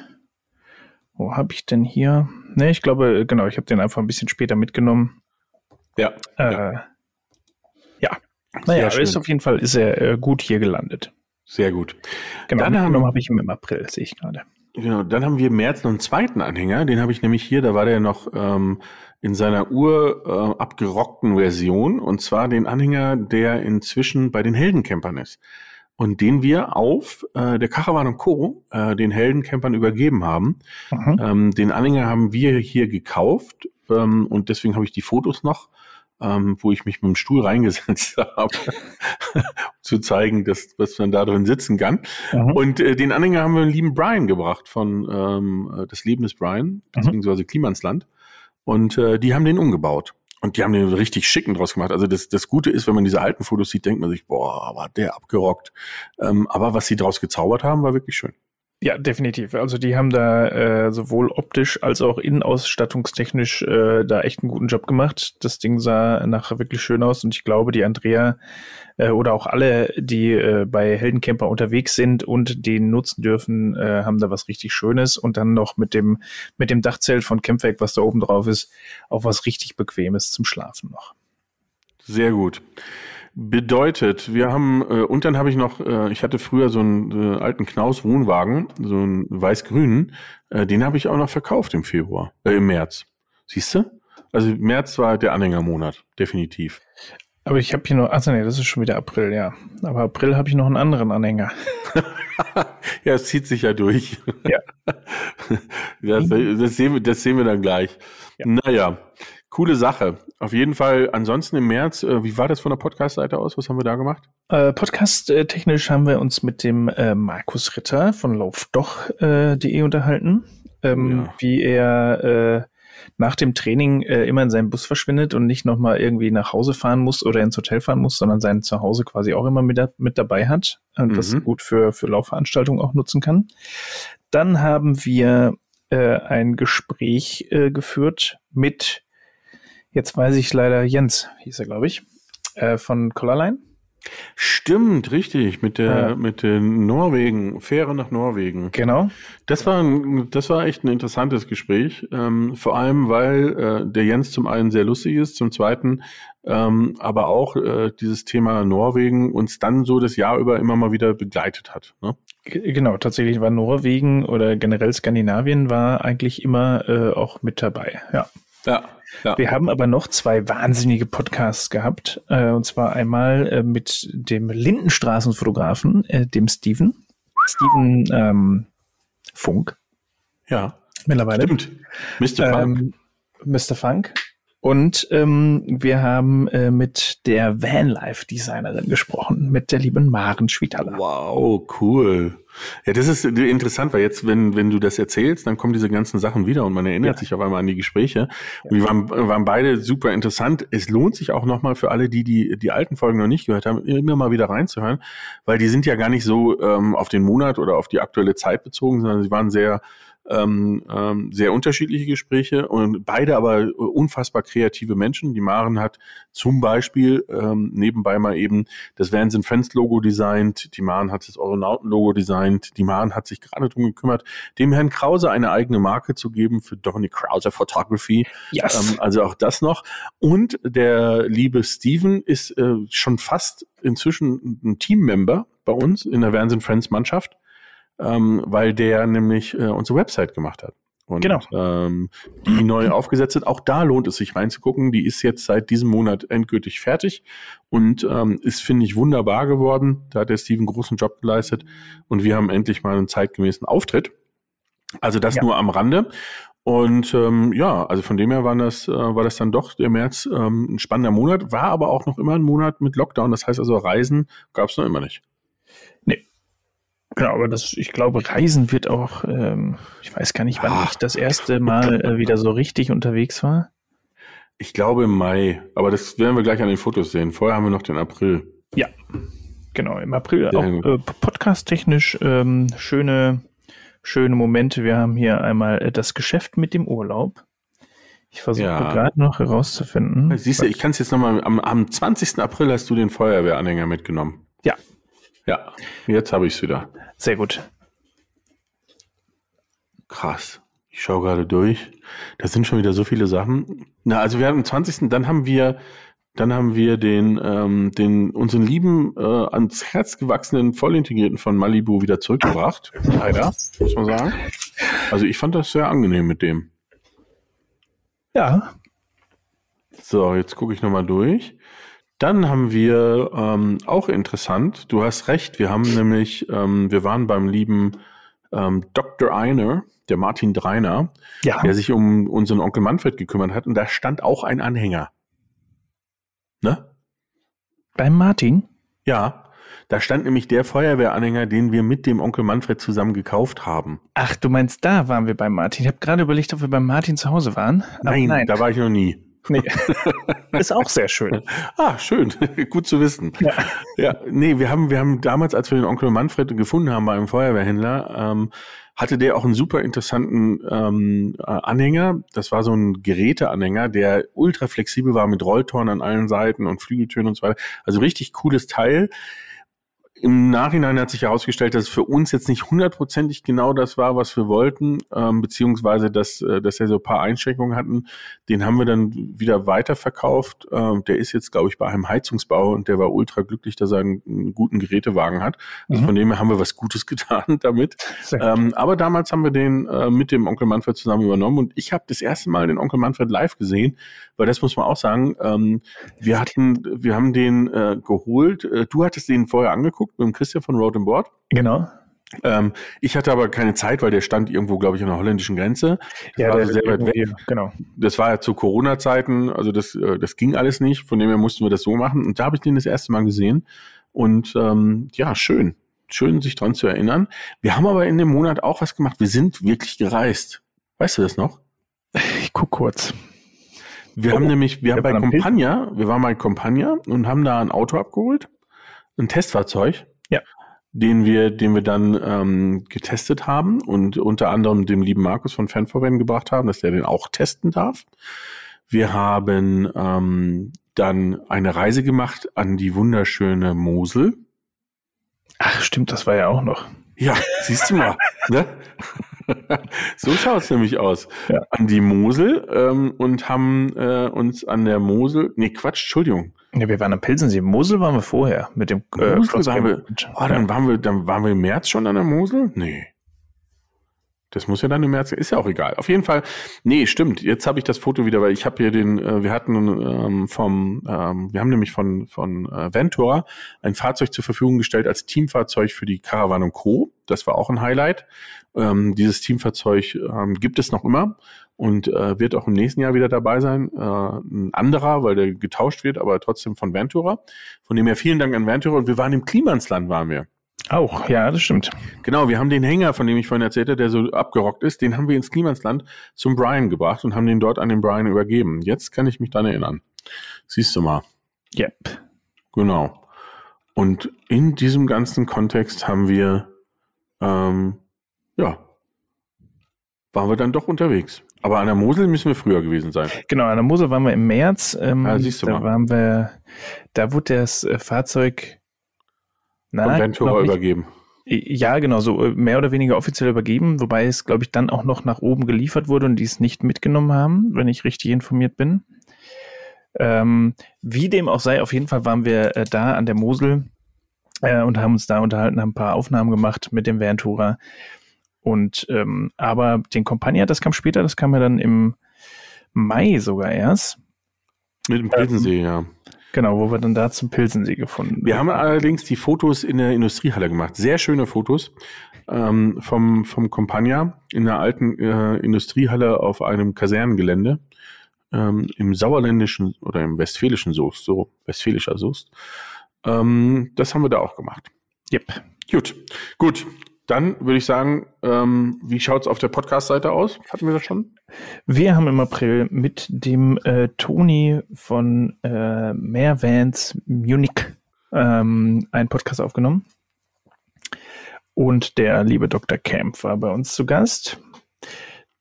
Wo habe ich denn hier? Ne, ich glaube, genau, ich habe den einfach ein bisschen später mitgenommen. Ja. Äh, ja. ja. Naja, aber ist auf jeden Fall ist er äh, gut hier gelandet. Sehr gut. Genau, dann mitgenommen habe ich ihn im April, sehe ich gerade. Genau, dann haben wir im März noch einen zweiten Anhänger, den habe ich nämlich hier, da war der noch ähm, in seiner ur äh, abgerockten Version, und zwar den Anhänger, der inzwischen bei den Heldencampern ist. Und den wir auf äh, der Caravan Co. Äh, den Heldencampern übergeben haben. Mhm. Ähm, den Anhänger haben wir hier gekauft ähm, und deswegen habe ich die Fotos noch ähm, wo ich mich mit dem Stuhl reingesetzt [LAUGHS] habe, zu zeigen, dass, was man da drin sitzen kann. Mhm. Und äh, den Anhänger haben wir den lieben Brian gebracht von ähm, äh, das Leben des Brian, beziehungsweise Klimansland. Und äh, die haben den umgebaut. Und die haben den richtig schicken draus gemacht. Also das, das Gute ist, wenn man diese alten Fotos sieht, denkt man sich, boah, war der abgerockt. Ähm, aber was sie draus gezaubert haben, war wirklich schön. Ja, definitiv. Also die haben da äh, sowohl optisch als auch innenausstattungstechnisch äh, da echt einen guten Job gemacht. Das Ding sah nachher wirklich schön aus und ich glaube, die Andrea äh, oder auch alle, die äh, bei Heldencamper unterwegs sind und den nutzen dürfen, äh, haben da was richtig Schönes und dann noch mit dem mit dem Dachzelt von Campwerk, was da oben drauf ist, auch was richtig Bequemes zum Schlafen noch. Sehr gut. Bedeutet, wir haben, äh, und dann habe ich noch, äh, ich hatte früher so einen äh, alten Knaus Wohnwagen, so einen weiß-grünen, äh, den habe ich auch noch verkauft im Februar, äh, im März. Siehst du? Also März war der Anhängermonat, definitiv. Aber ich habe hier noch, also nee, das ist schon wieder April, ja. Aber April habe ich noch einen anderen Anhänger. [LAUGHS] ja, es zieht sich ja durch. Ja. [LAUGHS] das, das, sehen wir, das sehen wir dann gleich. Ja. Naja, Coole Sache. Auf jeden Fall. Ansonsten im März, äh, wie war das von der Podcast-Seite aus? Was haben wir da gemacht? Äh, Podcast-technisch haben wir uns mit dem äh, Markus Ritter von laufdoch.de äh, unterhalten, ähm, ja. wie er äh, nach dem Training äh, immer in seinem Bus verschwindet und nicht nochmal irgendwie nach Hause fahren muss oder ins Hotel fahren muss, sondern sein Zuhause quasi auch immer mit, mit dabei hat und mhm. das gut für, für Laufveranstaltungen auch nutzen kann. Dann haben wir ein Gespräch geführt mit, jetzt weiß ich leider, Jens hieß er, glaube ich, äh, von Collarline. Stimmt, richtig, mit der, ja. mit den Norwegen, Fähre nach Norwegen. Genau. Das war, ein, das war echt ein interessantes Gespräch, ähm, vor allem, weil äh, der Jens zum einen sehr lustig ist, zum zweiten ähm, aber auch äh, dieses Thema Norwegen uns dann so das Jahr über immer mal wieder begleitet hat. Ne? Genau, tatsächlich war Norwegen oder generell Skandinavien war eigentlich immer äh, auch mit dabei, ja. Ja, ja. Wir haben aber noch zwei wahnsinnige Podcasts gehabt. Äh, und zwar einmal äh, mit dem Lindenstraßenfotografen, äh, dem Steven. Steven ähm, Funk. Ja. Mittlerweile. Stimmt. Mr. Funk. Ähm, Mr. Funk. Und ähm, wir haben äh, mit der Vanlife-Designerin gesprochen, mit der lieben Maren Schwitaler. Wow, cool. Ja, das ist interessant, weil jetzt, wenn, wenn du das erzählst, dann kommen diese ganzen Sachen wieder und man erinnert ja. sich auf einmal an die Gespräche. Und die waren, waren beide super interessant. Es lohnt sich auch nochmal für alle, die, die die alten Folgen noch nicht gehört haben, immer mal wieder reinzuhören, weil die sind ja gar nicht so ähm, auf den Monat oder auf die aktuelle Zeit bezogen, sondern sie waren sehr ähm, ähm, sehr unterschiedliche Gespräche und beide aber unfassbar kreative Menschen. Die Maren hat zum Beispiel ähm, nebenbei mal eben das Vans and Friends Logo designt, die Maren hat das Euronauten Logo designt, die Maren hat sich gerade darum gekümmert, dem Herrn Krause eine eigene Marke zu geben für Dominic Krause Photography. Yes. Ähm, also auch das noch. Und der liebe Steven ist äh, schon fast inzwischen ein Teammember bei uns in der Vans and Friends Mannschaft ähm, weil der nämlich äh, unsere Website gemacht hat. Und genau. ähm, die neu [CLEARS THROAT] aufgesetzt sind. Auch da lohnt es sich reinzugucken. Die ist jetzt seit diesem Monat endgültig fertig und ähm, ist, finde ich, wunderbar geworden. Da hat der Steven großen Job geleistet und wir haben endlich mal einen zeitgemäßen Auftritt. Also das ja. nur am Rande. Und ähm, ja, also von dem her war das, äh, war das dann doch der März ähm, ein spannender Monat, war aber auch noch immer ein Monat mit Lockdown. Das heißt also, Reisen gab es noch immer nicht. Nee, Genau, aber das, ich glaube, Reisen wird auch, ähm, ich weiß gar nicht, wann Ach, ich das erste Mal äh, wieder so richtig unterwegs war. Ich glaube im Mai, aber das werden wir gleich an den Fotos sehen. Vorher haben wir noch den April. Ja, genau, im April Sehr auch äh, podcast-technisch ähm, schöne, schöne Momente. Wir haben hier einmal äh, das Geschäft mit dem Urlaub. Ich versuche ja. gerade noch herauszufinden. Siehst du, ich kann es jetzt nochmal, am, am 20. April hast du den Feuerwehranhänger mitgenommen. Ja, ja, jetzt habe ich es wieder. Sehr gut. Krass. Ich schaue gerade durch. Das sind schon wieder so viele Sachen. Na, also wir haben am 20. Dann haben wir, dann haben wir den, ähm, den unseren lieben äh, ans Herz gewachsenen Vollintegrierten von Malibu wieder zurückgebracht. Leider, muss man sagen. Also ich fand das sehr angenehm mit dem. Ja. So, jetzt gucke ich nochmal durch. Dann haben wir ähm, auch interessant, du hast recht, wir haben nämlich, ähm, wir waren beim lieben ähm, Dr. Einer, der Martin Dreiner, ja. der sich um unseren Onkel Manfred gekümmert hat und da stand auch ein Anhänger. Ne? Beim Martin? Ja, da stand nämlich der Feuerwehranhänger, den wir mit dem Onkel Manfred zusammen gekauft haben. Ach, du meinst, da waren wir beim Martin. Ich habe gerade überlegt, ob wir beim Martin zu Hause waren. Nein, nein, da war ich noch nie. Nee. [LAUGHS] ist auch sehr schön. Ah, schön. [LAUGHS] Gut zu wissen. Ja. ja. Nee, wir haben, wir haben damals, als wir den Onkel Manfred gefunden haben bei einem Feuerwehrhändler, ähm, hatte der auch einen super interessanten ähm, äh, Anhänger. Das war so ein Geräteanhänger, der ultra flexibel war mit Rolltoren an allen Seiten und Flügeltüren und so weiter. Also richtig cooles Teil. Im Nachhinein hat sich herausgestellt, dass es für uns jetzt nicht hundertprozentig genau das war, was wir wollten, ähm, beziehungsweise dass, äh, dass er so ein paar Einschränkungen hatten. Den haben wir dann wieder weiterverkauft. Ähm, der ist jetzt, glaube ich, bei einem Heizungsbau und der war ultra glücklich, dass er einen, einen guten Gerätewagen hat. Also mhm. von dem her haben wir was Gutes [LAUGHS] getan damit. Ähm, aber damals haben wir den äh, mit dem Onkel Manfred zusammen übernommen und ich habe das erste Mal den Onkel Manfred live gesehen, weil das muss man auch sagen. Ähm, wir hatten, wir haben den äh, geholt. Äh, du hattest den vorher angeguckt angeguckt mit dem Christian von Road and Board. Genau. Ähm, ich hatte aber keine Zeit, weil der stand irgendwo, glaube ich, an der holländischen Grenze. Das ja, war sehr weit weg. Genau. Das war ja zu Corona-Zeiten, also das, äh, das ging alles nicht. Von dem her mussten wir das so machen. Und da habe ich den das erste Mal gesehen. Und ähm, ja, schön. Schön, sich dran zu erinnern. Wir haben aber in dem Monat auch was gemacht. Wir sind wirklich gereist. Weißt du das noch? Ich guck kurz. Wir oh, haben nämlich, wir haben bei Compagna, wir waren bei Compagna und haben da ein Auto abgeholt, ein Testfahrzeug. Ja. Den wir, den wir dann ähm, getestet haben und unter anderem dem lieben Markus von Fanverbänden gebracht haben, dass der den auch testen darf. Wir haben ähm, dann eine Reise gemacht an die wunderschöne Mosel. Ach, stimmt, das war ja auch noch. Ja, siehst du mal. ne? [LAUGHS] so schaut es nämlich aus. Ja. An die Mosel ähm, und haben äh, uns an der Mosel, nee, Quatsch, Entschuldigung. Ja, wir waren am Pilsensee. Mosel waren wir vorher mit dem äh, Mosel waren wir, oh, dann waren wir, dann waren wir im März schon an der Mosel? Nee. Das muss ja dann im März, ist ja auch egal. Auf jeden Fall, nee, stimmt. Jetzt habe ich das Foto wieder, weil ich habe hier den, äh, wir hatten ähm, vom, ähm, wir haben nämlich von von äh, Ventura ein Fahrzeug zur Verfügung gestellt als Teamfahrzeug für die Caravan Co. Das war auch ein Highlight. Ähm, dieses Teamfahrzeug ähm, gibt es noch immer und äh, wird auch im nächsten Jahr wieder dabei sein. Äh, ein anderer, weil der getauscht wird, aber trotzdem von Ventura. Von dem her vielen Dank an Ventura und wir waren im Klimansland, waren wir. Auch, ja, das stimmt. Genau, wir haben den Hänger, von dem ich vorhin erzählte, der so abgerockt ist, den haben wir ins Klimansland zum Brian gebracht und haben den dort an den Brian übergeben. Jetzt kann ich mich dann erinnern. Siehst du mal. Yep. Genau. Und in diesem ganzen Kontext haben wir, ähm, ja, waren wir dann doch unterwegs. Aber an der Mosel müssen wir früher gewesen sein. Genau, an der Mosel waren wir im März. Ähm, ja, siehst du da mal. waren wir, da wurde das äh, Fahrzeug na, Ventura übergeben. Ja, genau, so äh, mehr oder weniger offiziell übergeben, wobei es, glaube ich, dann auch noch nach oben geliefert wurde und die es nicht mitgenommen haben, wenn ich richtig informiert bin. Ähm, wie dem auch sei, auf jeden Fall waren wir äh, da an der Mosel äh, und haben uns da unterhalten, haben ein paar Aufnahmen gemacht mit dem Ventura. Und ähm, aber den Compagnia, das kam später, das kam ja dann im Mai sogar erst. Mit dem Pilsensee, ähm, ja. Genau, wo wir dann da zum Pilsensee gefunden Wir haben allerdings die Fotos in der Industriehalle gemacht. Sehr schöne Fotos ähm, vom, vom Compagna in der alten äh, Industriehalle auf einem Kasernengelände ähm, im sauerländischen oder im westfälischen Soest, so westfälischer Soest. Ähm, das haben wir da auch gemacht. Yep. Gut, gut. Dann würde ich sagen, ähm, wie schaut es auf der Podcast-Seite aus? Hatten wir das schon? Wir haben im April mit dem äh, Toni von äh, Mehrvans Munich ähm, einen Podcast aufgenommen. Und der liebe Dr. Camp war bei uns zu Gast.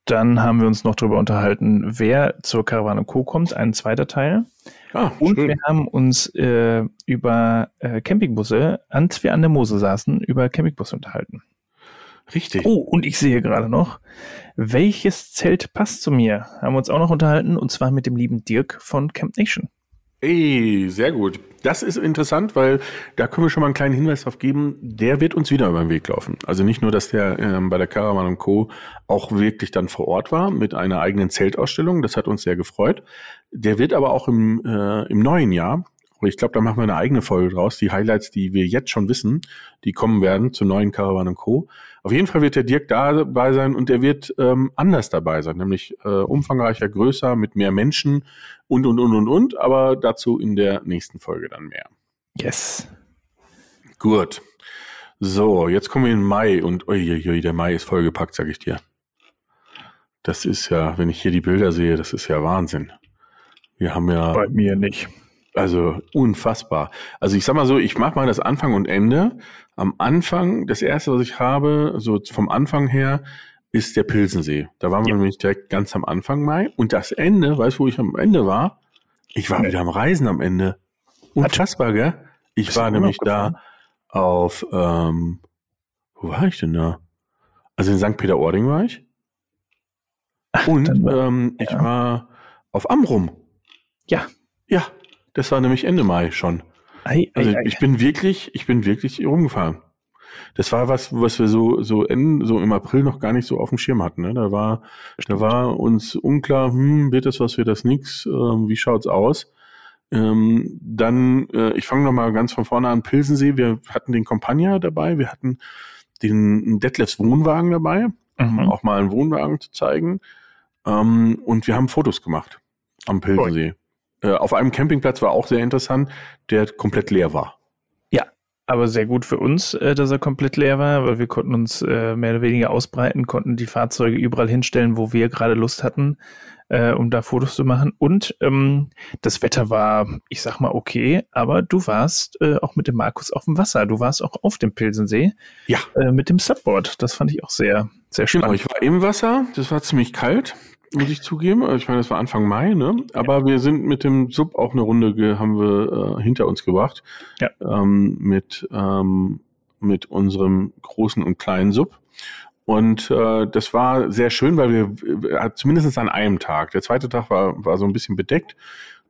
Dann haben wir uns noch darüber unterhalten, wer zur Caravan Co. kommt, ein zweiter Teil. Ah, und schön. wir haben uns äh, über äh, Campingbusse, als wir an der Mose saßen, über Campingbusse unterhalten. Richtig. Oh, und ich sehe gerade noch, welches Zelt passt zu mir? Haben wir uns auch noch unterhalten und zwar mit dem lieben Dirk von Camp Nation. Ey, sehr gut. Das ist interessant, weil da können wir schon mal einen kleinen Hinweis drauf geben. Der wird uns wieder über den Weg laufen. Also nicht nur, dass der ähm, bei der Caravan Co. auch wirklich dann vor Ort war mit einer eigenen Zeltausstellung. Das hat uns sehr gefreut. Der wird aber auch im, äh, im neuen Jahr und ich glaube, da machen wir eine eigene Folge draus. Die Highlights, die wir jetzt schon wissen, die kommen werden zur neuen Caravan Co. Auf jeden Fall wird der Dirk dabei sein und er wird ähm, anders dabei sein, nämlich äh, umfangreicher, größer, mit mehr Menschen und, und, und, und, und. Aber dazu in der nächsten Folge dann mehr. Yes. Gut. So, jetzt kommen wir in Mai und uiuiui, der Mai ist vollgepackt, sag ich dir. Das ist ja, wenn ich hier die Bilder sehe, das ist ja Wahnsinn. Wir haben ja. Bei mir nicht. Also unfassbar. Also ich sag mal so, ich mache mal das Anfang und Ende. Am Anfang, das erste, was ich habe, so vom Anfang her, ist der Pilsensee. Da waren wir ja. nämlich direkt ganz am Anfang Mai. Und das Ende, weißt du, wo ich am Ende war? Ich war wieder am Reisen am Ende. Unfassbar, gell? Ich war nämlich da auf, ähm, wo war ich denn da? Also in St. Peter-Ording war ich. Und ähm, ich ja. war auf Amrum. Ja. Ja, das war nämlich Ende Mai schon. Ei, also ei, ich bin wirklich, ich bin wirklich rumgefahren. Das war was, was wir so so in, so im April noch gar nicht so auf dem Schirm hatten. Ne? Da war, da war uns unklar, hm, wird das was, wird das nix? Ähm, wie schaut's aus? Ähm, dann, äh, ich fange noch mal ganz von vorne an. Pilsensee. Wir hatten den Compagna dabei, wir hatten den Detlefs Wohnwagen dabei, mhm. um auch mal einen Wohnwagen zu zeigen. Ähm, und wir haben Fotos gemacht am Pilsensee. Äh, auf einem Campingplatz war auch sehr interessant, der komplett leer war. Ja, aber sehr gut für uns, äh, dass er komplett leer war, weil wir konnten uns äh, mehr oder weniger ausbreiten, konnten die Fahrzeuge überall hinstellen, wo wir gerade Lust hatten, äh, um da Fotos zu machen. Und ähm, das Wetter war, ich sag mal, okay, aber du warst äh, auch mit dem Markus auf dem Wasser. Du warst auch auf dem Pilsensee. Ja. Mit dem Subboard. Das fand ich auch sehr, sehr spannend. Genau, ich war im Wasser, das war ziemlich kalt muss ich zugeben. Ich meine, das war Anfang Mai, ne? Aber ja. wir sind mit dem Sub auch eine Runde haben wir äh, hinter uns gebracht. Ja. Ähm, mit, ähm, mit unserem großen und kleinen Sub. Und äh, das war sehr schön, weil wir äh, zumindest an einem Tag. Der zweite Tag war, war so ein bisschen bedeckt.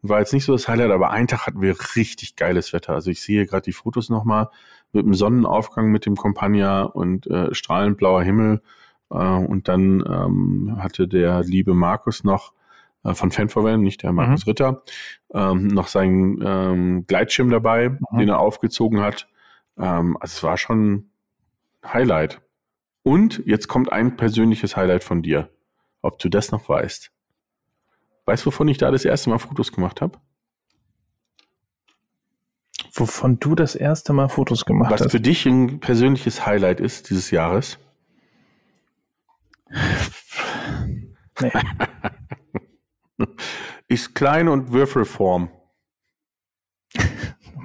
War jetzt nicht so das Highlight, aber einen Tag hatten wir richtig geiles Wetter. Also ich sehe gerade die Fotos nochmal mit dem Sonnenaufgang mit dem Compagna und äh, strahlend blauer Himmel. Äh, und dann ähm, hatte der liebe Markus noch äh, von Fanforwellen, nicht der Markus mhm. Ritter, ähm, noch seinen ähm, Gleitschirm dabei, mhm. den er aufgezogen hat. Ähm, also es war schon Highlight. Und jetzt kommt ein persönliches Highlight von dir. Ob du das noch weißt. Weißt du, wovon ich da das erste Mal Fotos gemacht habe? Wovon du das erste Mal Fotos gemacht Was hast? Was für dich ein persönliches Highlight ist dieses Jahres? Nee. ist klein und Würfelform. [LAUGHS]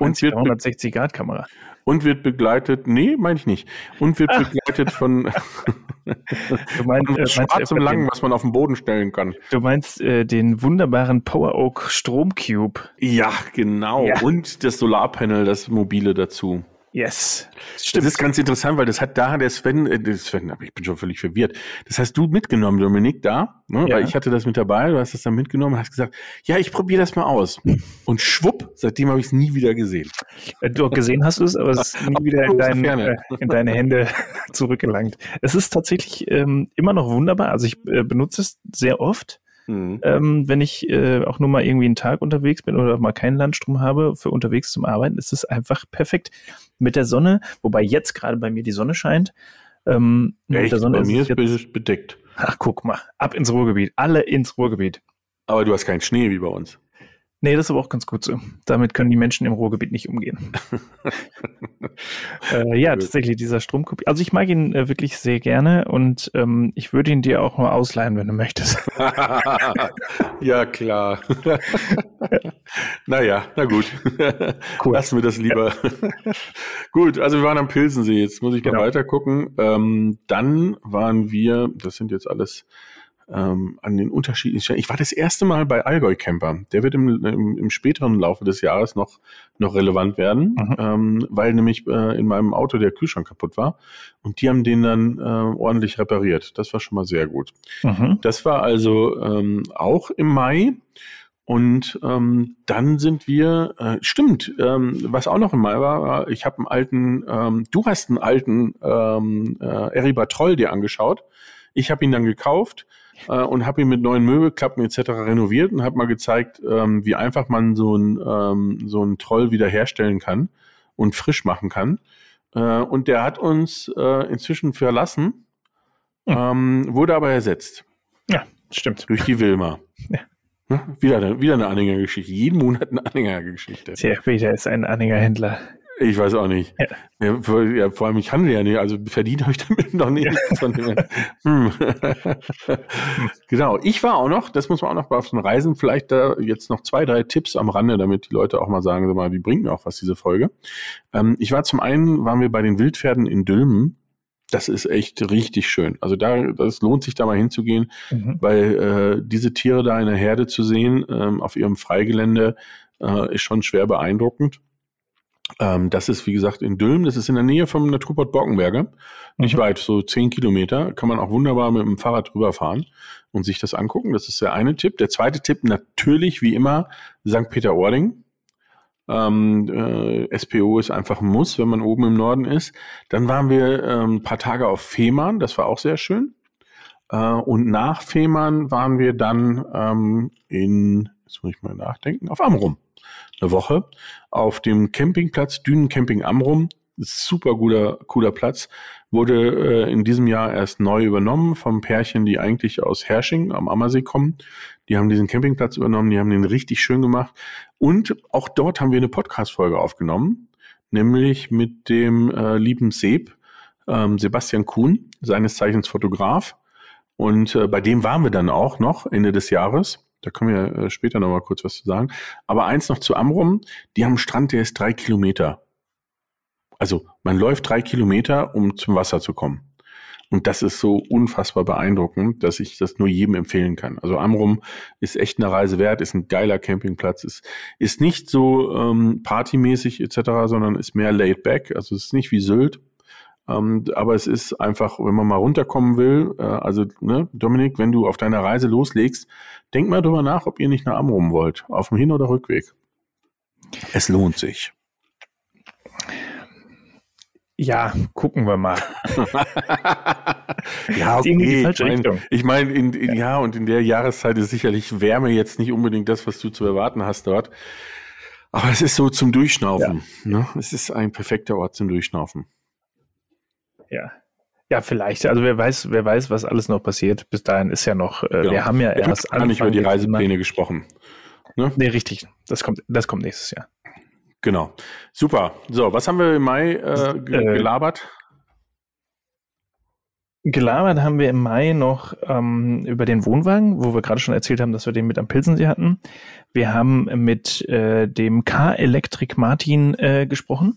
Und wird 160 Grad Kamera. Und wird begleitet, nee, meine ich nicht. Und wird Ach. begleitet von, [LAUGHS] [LAUGHS] du meinst, von äh, schwarzem Lang, was man auf den Boden stellen kann. Du meinst äh, den wunderbaren Power Oak Stromcube. Ja, genau. Ja. Und das Solarpanel, das mobile dazu. Yes. Stimmt. Das ist ganz interessant, weil das hat da der Sven, äh, Sven, aber ich bin schon völlig verwirrt. Das hast du mitgenommen, Dominik, da, ne? Ja. weil ich hatte das mit dabei, du hast das dann mitgenommen, hast gesagt, ja, ich probiere das mal aus. Und schwupp, seitdem habe ich es nie wieder gesehen. Äh, du gesehen hast es, aber es ist nie wieder in, dein, äh, in deine Hände [LAUGHS] zurückgelangt. Es ist tatsächlich ähm, immer noch wunderbar. Also ich äh, benutze es sehr oft. Mhm. Ähm, wenn ich äh, auch nur mal irgendwie einen Tag unterwegs bin oder mal keinen Landstrom habe für unterwegs zum Arbeiten, ist es einfach perfekt. Mit der Sonne, wobei jetzt gerade bei mir die Sonne scheint. Ähm, Echt? bei mir ist es bedeckt. Ach, guck mal, ab ins Ruhrgebiet, alle ins Ruhrgebiet. Aber du hast keinen Schnee wie bei uns. Nee, das ist aber auch ganz gut so. Damit können die Menschen im Ruhrgebiet nicht umgehen. [LAUGHS] äh, ja, tatsächlich dieser Stromkopie. Also ich mag ihn äh, wirklich sehr gerne und ähm, ich würde ihn dir auch mal ausleihen, wenn du möchtest. [LAUGHS] ja, klar. [LAUGHS] naja, na gut. Cool. Lassen wir das lieber. gut, also wir waren am Pilsensee. Jetzt muss ich genau. mal weiter gucken. Ähm, dann waren wir, das sind jetzt alles ähm, an den unterschiedlichen Stellen. Ich war das erste Mal bei Allgäu Camper. Der wird im, im, im späteren Laufe des Jahres noch, noch relevant werden, mhm. ähm, weil nämlich äh, in meinem Auto der Kühlschrank kaputt war und die haben den dann äh, ordentlich repariert. Das war schon mal sehr gut. Mhm. Das war also ähm, auch im Mai. Und ähm, dann sind wir, äh, stimmt, ähm, was auch noch im Mai war, ich habe einen alten, ähm, du hast einen alten ähm, äh, Eriba Troll dir angeschaut. Ich habe ihn dann gekauft äh, und habe ihn mit neuen Möbelklappen etc. renoviert und habe mal gezeigt, ähm, wie einfach man so ein ähm, so Troll wiederherstellen kann und frisch machen kann. Äh, und der hat uns äh, inzwischen verlassen, hm. ähm, wurde aber ersetzt. Ja, stimmt. Durch die Wilma. Ja. Ne? Wieder, eine, wieder eine Anhängergeschichte. Jeden Monat eine Anhängergeschichte. Tja, Peter ist ein Anhängerhändler. Ich weiß auch nicht. Ja. Ja, vor, ja, vor, allem, ich handle ja nicht, also verdient habe ich damit noch nicht. [LAUGHS] Hm. [LAUGHS] genau. Ich war auch noch, das muss man auch noch bei den Reisen, vielleicht da jetzt noch zwei, drei Tipps am Rande, damit die Leute auch mal sagen, sag mal, die bringt mir auch was, diese Folge. Ähm, ich war zum einen, waren wir bei den Wildpferden in Dülmen. Das ist echt richtig schön. Also da, das lohnt sich da mal hinzugehen, mhm. weil äh, diese Tiere da in der Herde zu sehen, ähm, auf ihrem Freigelände, äh, ist schon schwer beeindruckend. Ähm, das ist, wie gesagt, in Dülmen. Das ist in der Nähe vom Naturport Borkenberge. Nicht mhm. weit, so zehn Kilometer. Kann man auch wunderbar mit dem Fahrrad drüber fahren und sich das angucken. Das ist der eine Tipp. Der zweite Tipp, natürlich, wie immer, St. Peter-Ording. Ähm, äh, SPO ist einfach ein Muss, wenn man oben im Norden ist. Dann waren wir ähm, ein paar Tage auf Fehmarn. Das war auch sehr schön. Äh, und nach Fehmarn waren wir dann ähm, in, jetzt muss ich mal nachdenken, auf Amrum eine Woche auf dem Campingplatz Dünencamping Amrum. Super guter, cooler Platz. Wurde äh, in diesem Jahr erst neu übernommen vom Pärchen, die eigentlich aus Hersching am Ammersee kommen. Die haben diesen Campingplatz übernommen, die haben den richtig schön gemacht. Und auch dort haben wir eine Podcast-Folge aufgenommen nämlich mit dem äh, lieben Seb, ähm, Sebastian Kuhn, seines Zeichens Fotograf. Und äh, bei dem waren wir dann auch noch Ende des Jahres. Da können wir äh, später noch mal kurz was zu sagen. Aber eins noch zu Amrum. Die haben einen Strand, der ist drei Kilometer. Also man läuft drei Kilometer, um zum Wasser zu kommen. Und das ist so unfassbar beeindruckend, dass ich das nur jedem empfehlen kann. Also Amrum ist echt eine Reise wert, ist ein geiler Campingplatz, ist, ist nicht so ähm, partymäßig etc., sondern ist mehr laid back. Also es ist nicht wie Sylt, ähm, aber es ist einfach, wenn man mal runterkommen will, äh, also ne, Dominik, wenn du auf deiner Reise loslegst, denk mal drüber nach, ob ihr nicht nach Amrum wollt, auf dem Hin- oder Rückweg. Es lohnt sich. Ja, gucken wir mal. [LAUGHS] ja, okay. Ich meine, ich mein, in, in, ja. ja, und in der Jahreszeit ist sicherlich Wärme jetzt nicht unbedingt das, was du zu erwarten hast dort. Aber es ist so zum Durchschnaufen. Ja. Ne? Es ist ein perfekter Ort zum Durchschnaufen. Ja. Ja, vielleicht. Also wer weiß, wer weiß, was alles noch passiert. Bis dahin ist ja noch, äh, ja. wir haben ja erst. Wir haben nicht über die Reisepläne gesprochen. Ne? Nee, richtig. Das kommt, das kommt nächstes Jahr. Genau. Super. So, was haben wir im Mai äh, äh gelabert? Gelabert haben wir im Mai noch ähm, über den Wohnwagen, wo wir gerade schon erzählt haben, dass wir den mit am Pilsensee hatten. Wir haben mit äh, dem K-Elektrik Martin äh, gesprochen,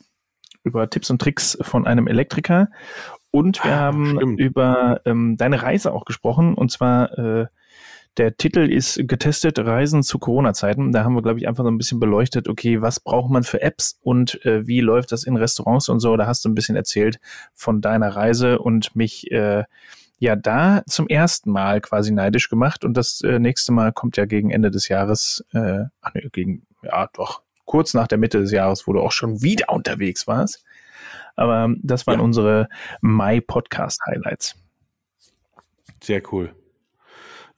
über Tipps und Tricks von einem Elektriker. Und wir ah, haben stimmt. über ähm, deine Reise auch gesprochen, und zwar äh, der Titel ist getestet Reisen zu Corona-Zeiten. Da haben wir, glaube ich, einfach so ein bisschen beleuchtet, okay, was braucht man für Apps und äh, wie läuft das in Restaurants und so. Da hast du ein bisschen erzählt von deiner Reise und mich äh, ja da zum ersten Mal quasi neidisch gemacht. Und das äh, nächste Mal kommt ja gegen Ende des Jahres, äh, ach nee, gegen, ja doch, kurz nach der Mitte des Jahres, wo du auch schon wieder unterwegs warst. Aber das waren ja. unsere Mai-Podcast-Highlights. Sehr cool.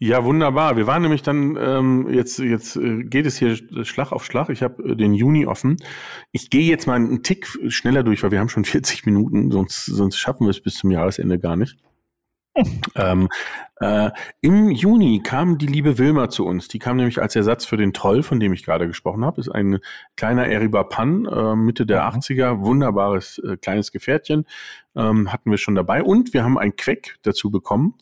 Ja, wunderbar. Wir waren nämlich dann, ähm, jetzt, jetzt äh, geht es hier Schlag auf Schlag. Ich habe äh, den Juni offen. Ich gehe jetzt mal einen Tick schneller durch, weil wir haben schon 40 Minuten, sonst, sonst schaffen wir es bis zum Jahresende gar nicht. Ähm, äh, Im Juni kam die liebe Wilma zu uns. Die kam nämlich als Ersatz für den Troll, von dem ich gerade gesprochen habe. Ist ein kleiner Eriba Pan, äh, Mitte der 80er. Mhm. Wunderbares äh, kleines Gefährtchen. Ähm, hatten wir schon dabei. Und wir haben ein Queck dazu bekommen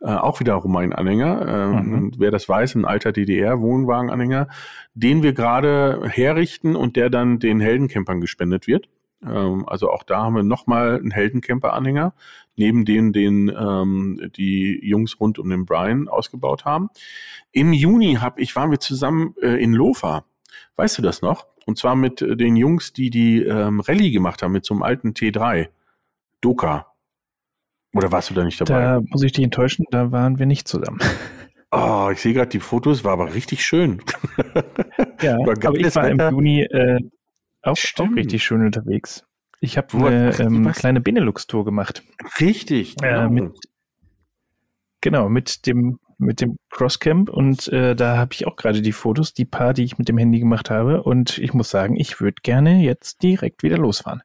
äh, auch wiederum ein Anhänger. Äh, mhm. Wer das weiß, ein alter DDR-Wohnwagenanhänger, den wir gerade herrichten und der dann den Heldencampern gespendet wird. Ähm, also auch da haben wir nochmal einen Heldencamper-Anhänger, neben dem den ähm, die Jungs rund um den Brian ausgebaut haben. Im Juni hab ich, waren wir zusammen äh, in Lofa. Weißt du das noch? Und zwar mit äh, den Jungs, die die ähm, Rallye gemacht haben, mit so einem alten T3. Doka. Oder warst du da nicht dabei? Da muss ich dich enttäuschen, da waren wir nicht zusammen. Oh, [LAUGHS] ich sehe gerade die Fotos, war aber richtig schön. Ja, aber ich war im Juni äh, auch, auch, richtig schön unterwegs. Ich habe eine ähm, kleine Benelux-Tour gemacht. Richtig, genau. Äh, mit, genau, mit dem, mit dem Crosscamp und äh, da habe ich auch gerade die Fotos, die paar, die ich mit dem Handy gemacht habe. Und ich muss sagen, ich würde gerne jetzt direkt wieder losfahren.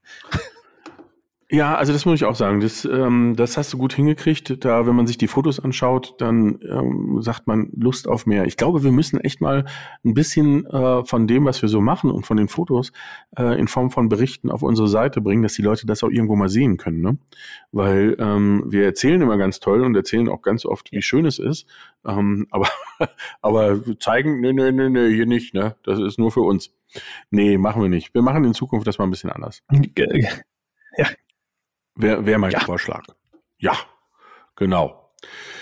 Ja, also das muss ich auch sagen. Das, ähm, das hast du gut hingekriegt. Da, wenn man sich die Fotos anschaut, dann ähm, sagt man Lust auf mehr. Ich glaube, wir müssen echt mal ein bisschen äh, von dem, was wir so machen und von den Fotos äh, in Form von Berichten auf unsere Seite bringen, dass die Leute das auch irgendwo mal sehen können. Ne? Weil ähm, wir erzählen immer ganz toll und erzählen auch ganz oft, wie schön es ist. Ähm, [LAUGHS] aber, aber zeigen, nee, nee, nee, nee, hier nicht. Ne? Das ist nur für uns. Nee, machen wir nicht. Wir machen in Zukunft das mal ein bisschen anders. Ja, Wäre wär mein ja. Vorschlag. Ja, genau.